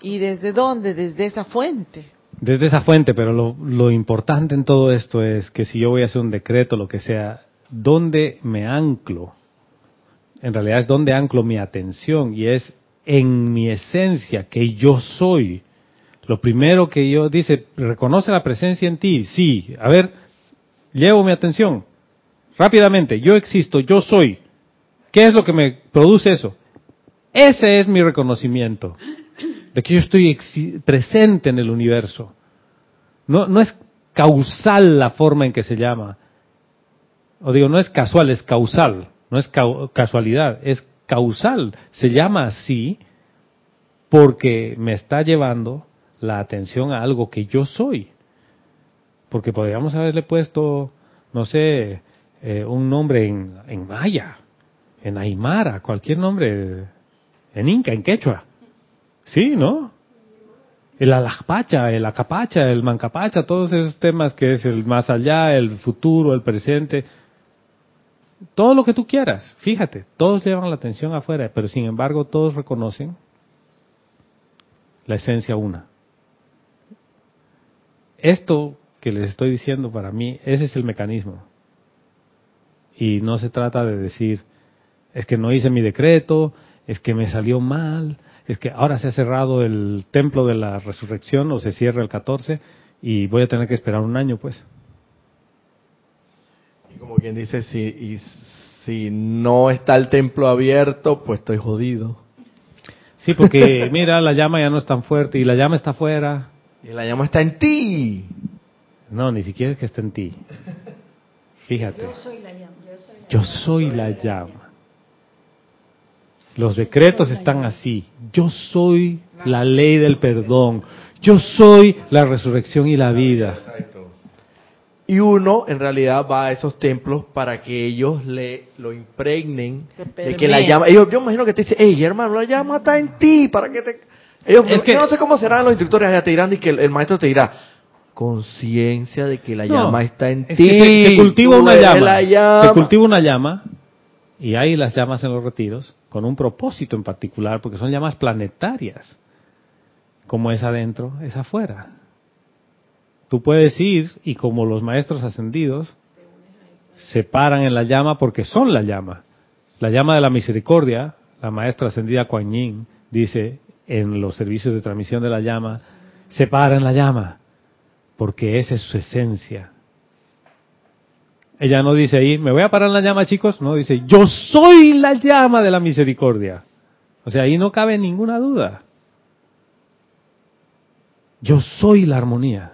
y desde dónde, desde esa fuente. Desde esa fuente, pero lo, importante en todo esto es que si yo voy a hacer un decreto, lo que sea, ¿dónde me anclo? En realidad es donde anclo mi atención y es en mi esencia, que yo soy. Lo primero que yo dice, reconoce la presencia en ti. Sí, a ver, llevo mi atención. Rápidamente, yo existo, yo soy. ¿Qué es lo que me produce eso? Ese es mi reconocimiento de que yo estoy presente en el universo. No, no es causal la forma en que se llama. O digo, no es casual, es causal. No es cau- casualidad, es causal. Se llama así porque me está llevando la atención a algo que yo soy. Porque podríamos haberle puesto, no sé, eh, un nombre en, en maya, en aymara, cualquier nombre, en inca, en quechua. Sí, ¿no? El alajpacha, el acapacha, el mancapacha, todos esos temas que es el más allá, el futuro, el presente. Todo lo que tú quieras, fíjate, todos llevan la atención afuera, pero sin embargo todos reconocen la esencia una. Esto que les estoy diciendo para mí, ese es el mecanismo. Y no se trata de decir, es que no hice mi decreto, es que me salió mal, es que ahora se ha cerrado el templo de la resurrección o se cierra el 14 y voy a tener que esperar un año, pues. Y como quien dice, si, y si no está el templo abierto, pues estoy jodido. Sí, porque mira, la llama ya no es tan fuerte y la llama está afuera. Y la llama está en ti. No, ni siquiera es que esté en ti. Fíjate. Yo soy la llama. Yo soy la llama. Los decretos están así. Yo soy la ley del perdón. Yo soy la resurrección y la vida. Y uno en realidad va a esos templos para que ellos le lo impregnen de que la llama. Ellos, yo imagino que te dicen, hey hermano, la llama está en ti, para que te. Ellos, Es que- yo no sé cómo serán los instructores allá, te dirán y que el, el maestro te dirá, conciencia de que la No, llama está en es ti. que se, se cultiva una llama. la llama. Se cultiva una llama y hay las llamas en los retiros con un propósito en particular porque son llamas planetarias. Como es adentro, es afuera. Tú puedes ir y como los maestros ascendidos se paran en la llama porque son la llama. La llama de la misericordia, la maestra ascendida Kuan Yin dice en los servicios de transmisión de la llama, se para en la llama porque esa es su esencia. Ella no dice ahí, me voy a parar en la llama, chicos. No, dice, yo soy la llama de la misericordia. O sea, ahí no cabe ninguna duda. Yo soy la armonía.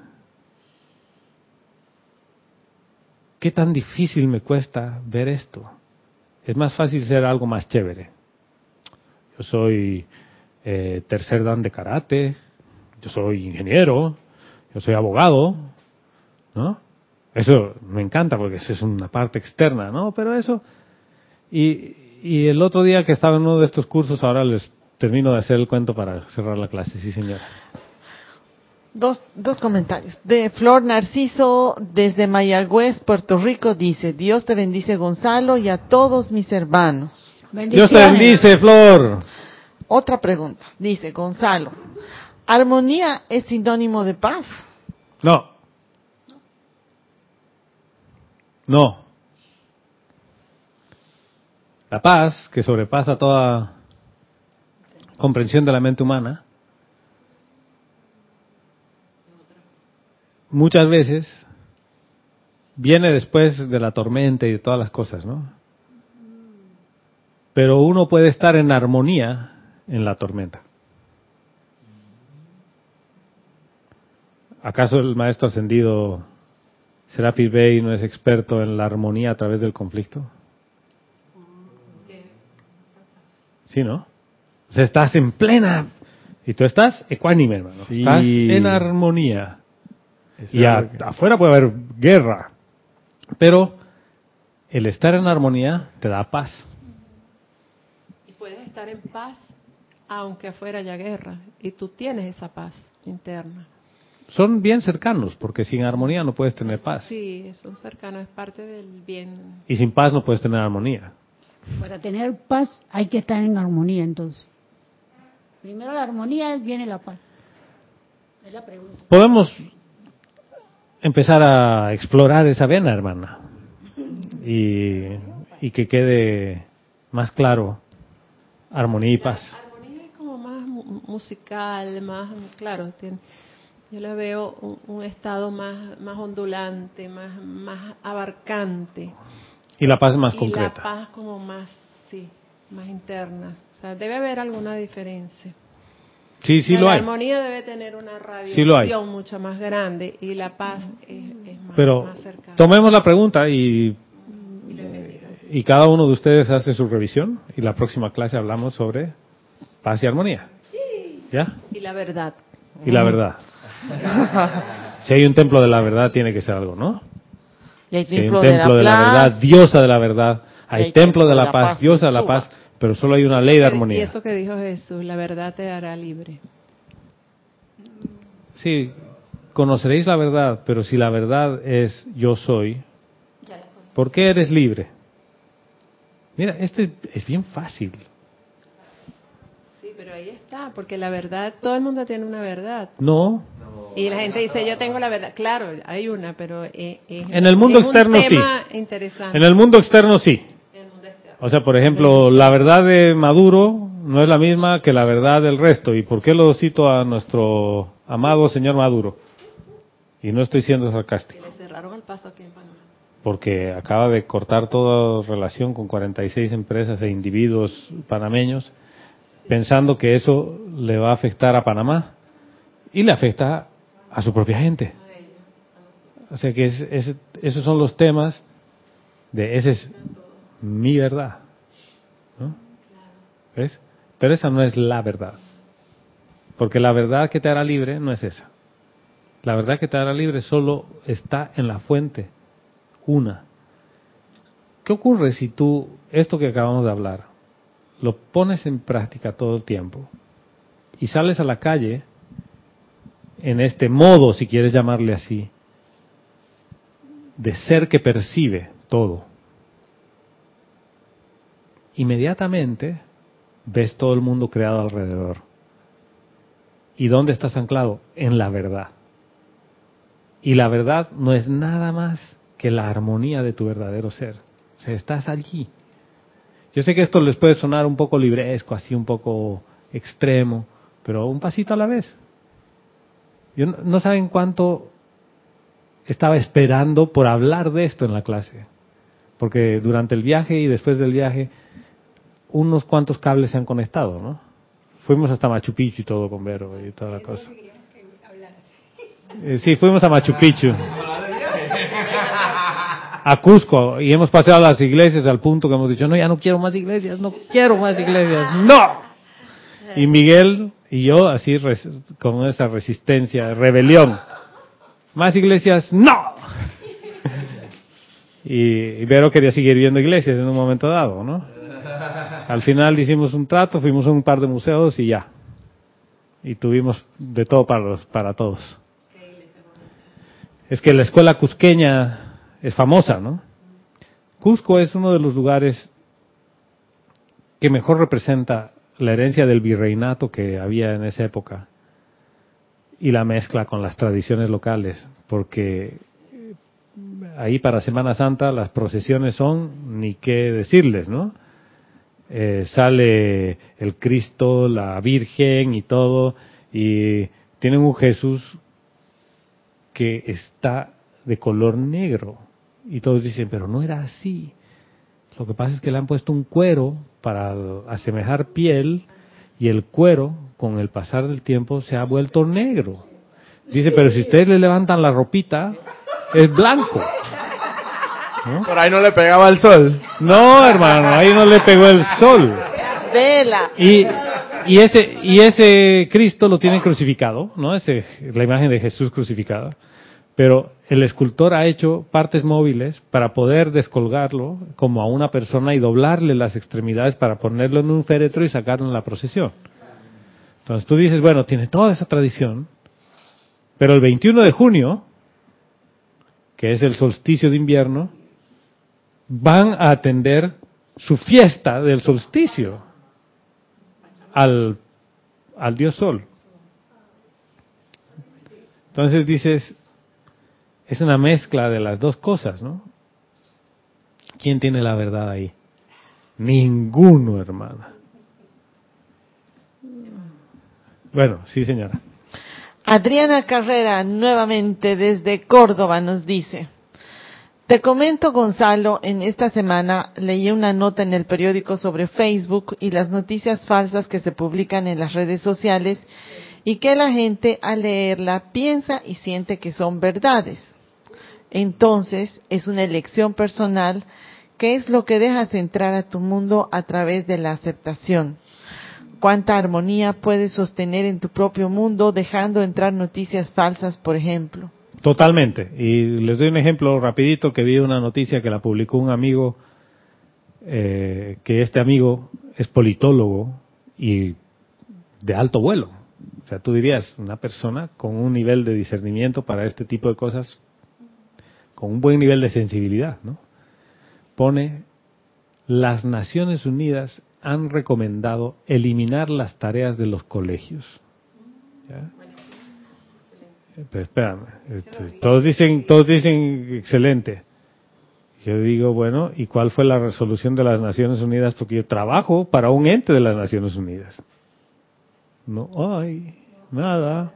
¿Qué tan difícil me cuesta ver esto? Es más fácil ser algo más chévere. Yo soy eh, tercer dan de karate, yo soy ingeniero, yo soy abogado, ¿no? Eso me encanta porque eso es una parte externa, ¿no? Pero eso... Y, y el otro día que estaba en uno de estos cursos, ahora les termino de hacer el cuento para cerrar la clase, sí señor. Dos, dos comentarios. De Flor Narciso, desde Mayagüez, Puerto Rico, dice, Dios te bendice Gonzalo y a todos mis hermanos. Dios te bendice, Flor. Otra pregunta, dice Gonzalo, ¿armonía es sinónimo de paz? No. No. La paz, que sobrepasa toda comprensión de la mente humana, muchas veces viene después de la tormenta y de todas las cosas, ¿no? Pero uno puede estar en armonía en la tormenta. ¿Acaso el maestro ascendido Serapis Bey no es experto en la armonía a través del conflicto? Sí, ¿no? O sea, estás en plena... Y tú estás ecuánime, hermano. Sí. Estás en armonía. Y a- afuera puede haber guerra. Pero el estar en armonía te da paz. Y puedes estar en paz aunque afuera haya guerra. Y tú tienes esa paz interna. Son bien cercanos, porque sin armonía no puedes tener paz. Sí, son cercanos, es parte del bien. Y sin paz no puedes tener armonía. Para tener paz hay que estar en armonía entonces. Primero la armonía, viene la paz. Es la pregunta. Podemos empezar a explorar esa vena, hermana. Y, y que quede más claro armonía y paz. Armonía es como más mu- musical, más, claro, tiene- yo le veo un, un estado más, más ondulante, más, más abarcante. Y la paz más y concreta. la paz como más, sí, más interna. O sea, debe haber alguna diferencia. Sí, sí sea, lo la hay. armonía debe tener una radiación Sí mucho más grande y la paz es, es más, Pero más cercana. tomemos la pregunta y, y cada uno de ustedes hace su revisión y la próxima clase hablamos sobre paz y armonía. ¿Ya? Y la verdad. Y la verdad. Si hay un templo de la verdad, tiene que ser algo, ¿no? Y hay Si hay templo, un templo de la, paz, verdad, diosa de la verdad. Hay, hay templo de la paz, diosa de la paz, pero solo hay una ley de Y armonía. eso que dijo Jesús, la verdad te hará libre. Sí, conoceréis la verdad, pero si la verdad es yo soy, ¿por qué eres libre? Mira, este es bien fácil. Sí, pero ahí está, porque la verdad, todo el mundo tiene una verdad. No, Y la gente dice, yo tengo la verdad. Claro, hay una, pero eh, es, En el mundo es externo, un sí. interesante. En el mundo externo sí. O sea, por ejemplo, la verdad de Maduro no es la misma que la verdad del resto. ¿Y por qué lo cito a nuestro amado señor Maduro? Y no estoy siendo sarcástico. Le cerraron el paso aquí en Panamá. porque acaba de cortar toda relación con 46 empresas e individuos panameños, pensando que eso le va a afectar a Panamá y le afecta a su propia gente. O sea que es- es- esos son los temas de esa es mi verdad. ¿Ves? Pero esa no es la verdad. Porque la verdad que te hará libre no es esa. La verdad que te hará libre solo está en la fuente, una. ¿Qué ocurre si tú, esto que acabamos de hablar, lo pones en práctica todo el tiempo y sales a la calle en este modo, si quieres llamarle así, de ser que percibe todo? Inmediatamente ves todo el mundo creado alrededor. ¿Y dónde estás anclado? En la verdad. Y la verdad no es nada más que la armonía de tu verdadero ser. O sea, estás allí. Yo sé que esto les puede sonar un poco libresco, así un poco extremo, pero un pasito a la vez. Yo no, no saben cuánto estaba esperando por hablar de esto en la clase. Porque durante el viaje y después del viaje, unos cuantos cables se han conectado, ¿no? Fuimos hasta Machu Picchu y todo con Vero y toda la cosa. Eh, sí, fuimos a Machu Picchu. A Cusco. Y hemos paseado las iglesias al punto que hemos dicho, no, ya no quiero más iglesias, no quiero más iglesias, no. Y Miguel y yo así con esa resistencia, rebelión. Más iglesias, no. Y, y Vero quería seguir viendo iglesias en un momento dado, ¿no? Al final hicimos un trato, fuimos a un par de museos y ya. Y tuvimos de todo para, los, para todos. Es que la escuela cusqueña es famosa, ¿no? Cusco es uno de los lugares que mejor representa la herencia del virreinato que había en esa época y la mezcla con las tradiciones locales, porque ahí para Semana Santa las procesiones son ni qué decirles, ¿no? Eh, sale el Cristo, la Virgen y todo, y tienen un Jesús que está de color negro. Y todos dicen, pero no era así. Lo que pasa es que le han puesto un cuero para asemejar piel y el cuero, con el pasar del tiempo, se ha vuelto negro. Dice, pero si ustedes le levantan la ropita, es blanco. ¿No? Por ahí no le pegaba el sol. No, hermano, ahí no le pegó el sol. Vela. Y, y ese y ese Cristo lo tienen crucificado, ¿no? Ese, la imagen de Jesús crucificada. Pero el escultor ha hecho partes móviles para poder descolgarlo como a una persona y doblarle las extremidades para ponerlo en un féretro y sacarlo en la procesión. Entonces tú dices, bueno, tiene toda esa tradición, pero el 21 de junio, que es el solsticio de invierno, van a atender su fiesta del solsticio al, al dios sol. Entonces dices, es una mezcla de las dos cosas, ¿no? ¿Quién tiene la verdad ahí? Ninguno, hermana. Bueno, sí, señora. Adriana Carrera, nuevamente desde Córdoba, nos dice, te comento, Gonzalo, en esta semana leí una nota en el periódico sobre Facebook y las noticias falsas que se publican en las redes sociales y que la gente al leerla piensa y siente que son verdades. Entonces, es una elección personal qué es lo que dejas entrar a tu mundo a través de la aceptación. ¿Cuánta armonía puedes sostener en tu propio mundo dejando entrar noticias falsas, por ejemplo? Totalmente. Y les doy un ejemplo rapidito que vi una noticia que la publicó un amigo, eh, que este amigo es politólogo y de alto vuelo. O sea, tú dirías, una persona con un nivel de discernimiento para este tipo de cosas, con un buen nivel de sensibilidad, ¿no? Pone, las Naciones Unidas han recomendado eliminar las tareas de los colegios. ¿Ya? Pero espérame, este, todos dicen, todos dicen excelente. Yo digo, bueno, ¿y cuál fue la resolución de las Naciones Unidas? Porque yo trabajo para un ente de las Naciones Unidas. No hay nada.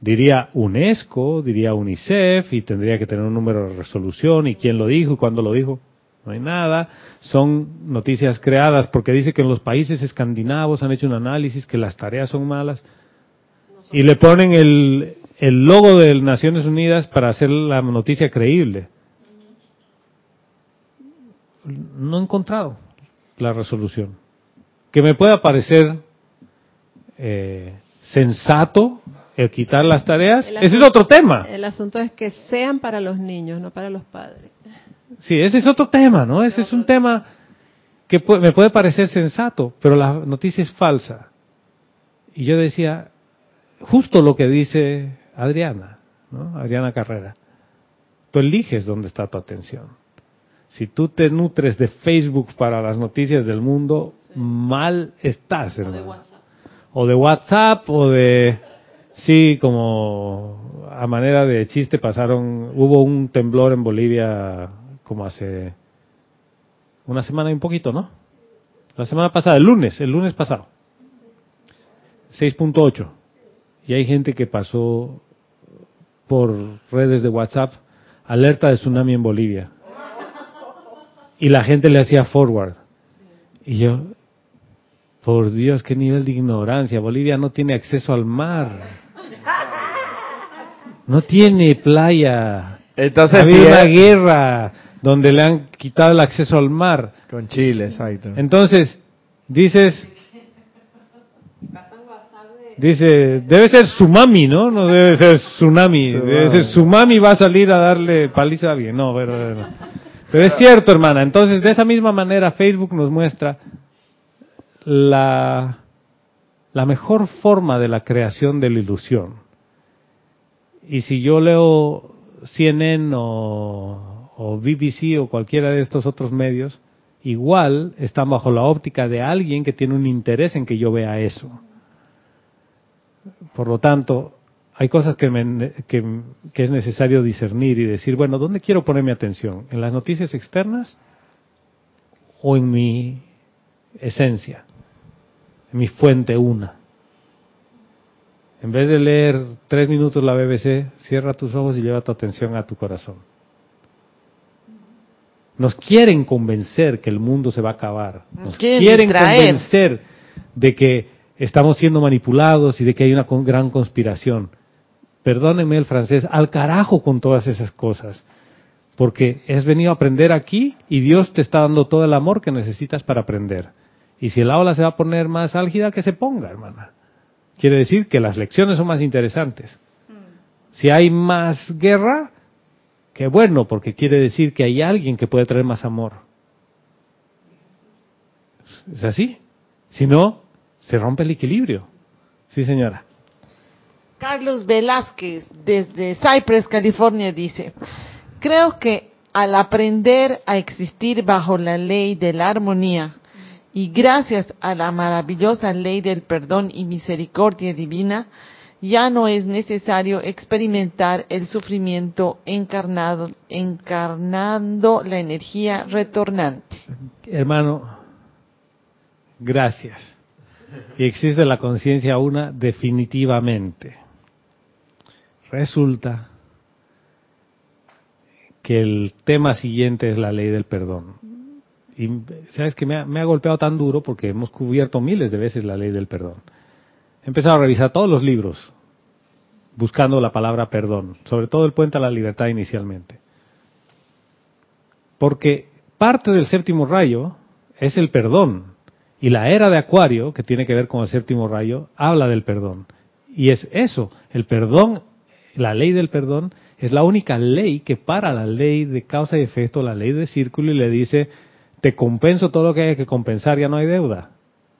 Diría UNESCO, diría UNICEF y tendría que tener un número de resolución y quién lo dijo y cuándo lo dijo. No hay nada. Son noticias creadas porque dice que en los países escandinavos han hecho un análisis que las tareas son malas y le ponen el, el logo de Naciones Unidas para hacer la noticia creíble. No he encontrado la resolución. Que me pueda parecer eh, sensato el quitar las tareas, ese es otro tema. El asunto es que sean para los niños, no para los padres. Sí, ese es otro tema, ¿no? Ese es un tema que pu- me puede parecer sensato, pero la noticia es falsa. Y yo decía, justo lo que dice Adriana, ¿no? Adriana Carrera. Tú eliges dónde está tu atención. Si tú te nutres de Facebook para las noticias del mundo, mal estás, hermano. O de WhatsApp, o de... Sí, como a manera de chiste pasaron, hubo un temblor en Bolivia como hace una semana y un poquito, ¿no? La semana pasada, el lunes, el lunes pasado. 6.8. Y hay gente que pasó por redes de WhatsApp alerta de tsunami en Bolivia. Y la gente le hacía forward. Y yo, por Dios, qué nivel de ignorancia. Bolivia no tiene acceso al mar. No tiene playa. Entonces, Ha habido una guerra donde le han quitado el acceso al mar. con Chile, exacto. Entonces, dices, dice, debe ser tsunami, ¿no? No debe ser tsunami. Debe ser tsunami va a salir a darle paliza a alguien. No, pero, pero, pero es cierto, hermana. Entonces, de esa misma manera, Facebook nos muestra la, la mejor forma de la creación de la ilusión. Y si yo leo CNN o, BBC o cualquiera de estos otros medios, igual están bajo la óptica de alguien que tiene un interés en que yo vea eso. Por lo tanto, hay cosas que, me- que, que es necesario discernir y decir, bueno, ¿dónde quiero poner mi atención? ¿En las noticias externas o en mi esencia? Mi fuente una. En vez de leer tres minutos la BBC, cierra tus ojos y lleva tu atención a tu corazón. Nos quieren convencer que el mundo se va a acabar. Nos quieren convencer de que estamos siendo manipulados y de que hay una gran conspiración. Perdónenme el francés, al carajo con todas esas cosas. Porque has venido a aprender aquí y Dios te está dando todo el amor que necesitas para aprender. Y si el aula se va a poner más álgida, que se ponga, hermana. Quiere decir que las lecciones son más interesantes. Si hay más guerra, qué bueno, porque quiere decir que hay alguien que puede traer más amor. ¿Es así? Si no, se rompe el equilibrio. Sí, señora. Carlos Velázquez, desde Cypress, California, dice, creo que al aprender a existir bajo la ley de la armonía y gracias a la maravillosa ley del perdón y misericordia divina, ya no es necesario experimentar el sufrimiento encarnado, encarnando la energía retornante. Hermano, gracias. Y existe la conciencia una definitivamente. Resulta que el tema siguiente es la ley del perdón. Y sabes que me ha, me ha golpeado tan duro porque hemos cubierto miles de veces la ley del perdón. He empezado a revisar todos los libros buscando la palabra perdón, sobre todo el puente a la libertad inicialmente. Porque parte del séptimo rayo es el perdón. Y la era de Acuario, que tiene que ver con el séptimo rayo, habla del perdón. Y es eso, el perdón, la ley del perdón, es la única ley que para la ley de causa y efecto, la ley de círculo, y le dice, te compenso todo lo que haya que compensar, ya no hay deuda.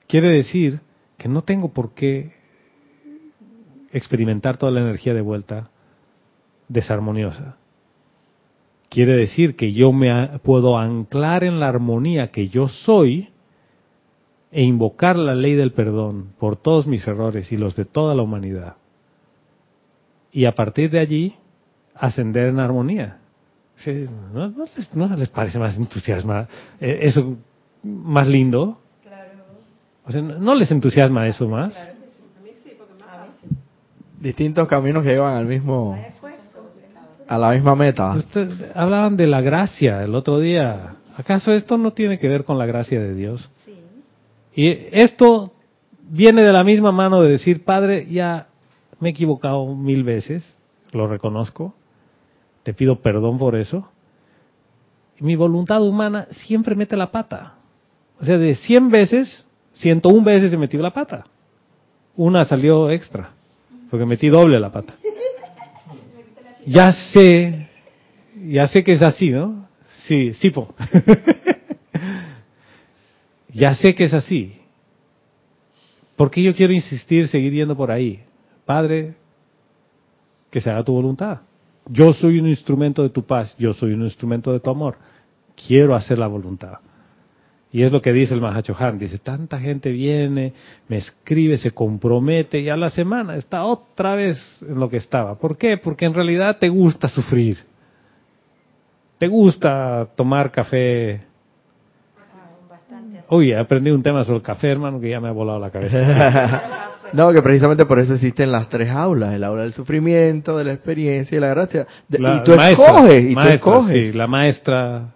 Quiere decir que no tengo por qué experimentar toda la energía de vuelta desarmoniosa. Quiere decir que yo me puedo anclar en la armonía que yo soy e invocar la ley del perdón por todos mis errores y los de toda la humanidad. y a partir de allí ascender en armonía. Sí, ¿No, no les, no les parece más entusiasma eh, eso más lindo? O sea, ¿no les entusiasma eso más? Distintos caminos que llevan al mismo, a la misma meta. Usted- hablaban de la gracia el otro día. ¿Acaso esto no tiene que ver con la gracia de Dios? Y esto viene de la misma mano de decir, Padre, ya me he equivocado mil veces, lo reconozco, te pido perdón por eso. Mi voluntad humana siempre mete la pata. O sea, de 100 veces, 101 veces he metido la pata. Una salió extra, porque metí doble la pata. Ya sé, ya sé que es así, ¿no? Sí, sí, po. ya sé que es así. ¿Por qué yo quiero insistir, seguir yendo por ahí? Padre, que se haga tu voluntad. Yo soy un instrumento de tu paz, yo soy un instrumento de tu amor. Quiero hacer la voluntad. Y es lo que dice el Mahachohan. Dice, tanta gente viene, me escribe, se compromete y a la semana está otra vez en lo que estaba. ¿Por qué? Porque en realidad te gusta sufrir. Te gusta tomar café. Uy, aprendí un tema sobre el café, hermano, que ya me ha volado la cabeza. No, que precisamente por eso existen las tres aulas, el aula del sufrimiento, de la experiencia y la gracia. De- La y tú maestra, escoges, y tú maestra, escoges, sí, la maestra.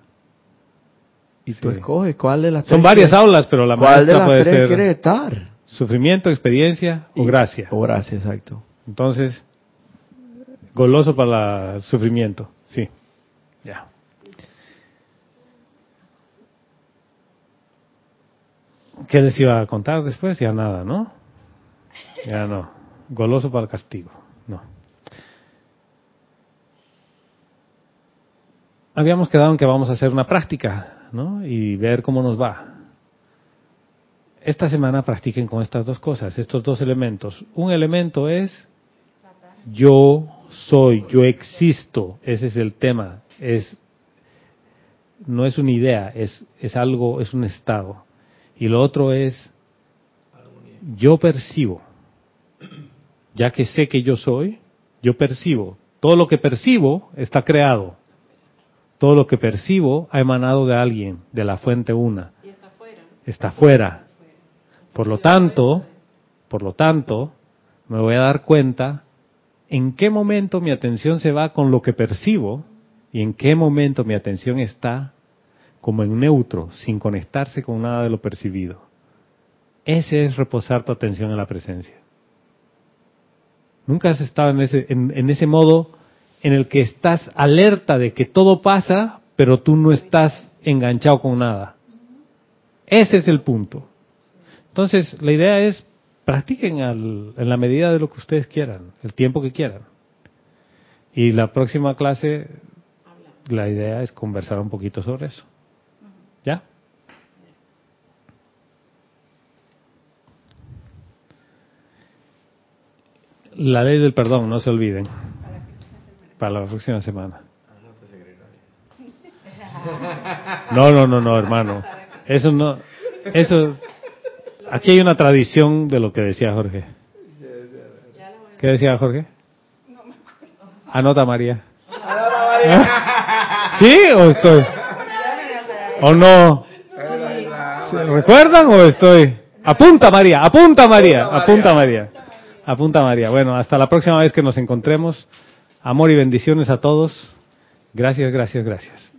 y tú sí. escoges cuál de las tres Son varias quieres- aulas, pero la cuál de maestra las puede tres ser quieres estar. sufrimiento, experiencia o gracia. O gracia, exacto. Entonces, goloso para el sufrimiento, sí. Ya. ¿Qué les iba a contar después? Ya nada, ¿no? Ya no. Goloso para el castigo, no. Habíamos quedado en que vamos a hacer una práctica, ¿no? Y ver cómo nos va. Esta semana practiquen con estas dos cosas, estos dos elementos. Un elemento es yo soy, yo existo, ese es el tema, es no es una idea, es es algo, es un estado. Y lo otro es yo percibo. Ya que sé que yo soy, yo percibo. Todo lo que percibo está creado. Todo lo que percibo ha emanado de alguien, de la fuente una. Está fuera. Por lo tanto, por lo tanto, me voy a dar cuenta en qué momento mi atención se va con lo que percibo y en qué momento mi atención está como en neutro, sin conectarse con nada de lo percibido. Ese es reposar tu atención en la presencia. Nunca has estado en ese, en, ese modo en el que estás alerta de que todo pasa, pero tú no estás enganchado con nada. Ese es el punto. Entonces, la idea es practiquen al- en la medida de lo que ustedes quieran, el tiempo que quieran. Y la próxima clase, la idea es conversar un poquito sobre eso. ¿Ya? La ley del perdón, no se olviden. Para la próxima semana. No, no, no, no, hermano. Eso no, eso, aquí hay una tradición de lo que decía Jorge. ¿Qué decía Jorge? Anota María. ¿Sí o estoy? ¿O no? ¿Se ¿Recuerdan o estoy? Apunta María, apunta María, apunta María. Apunta María. Bueno, hasta la próxima vez que nos encontremos. Amor y bendiciones a todos. Gracias, gracias, gracias.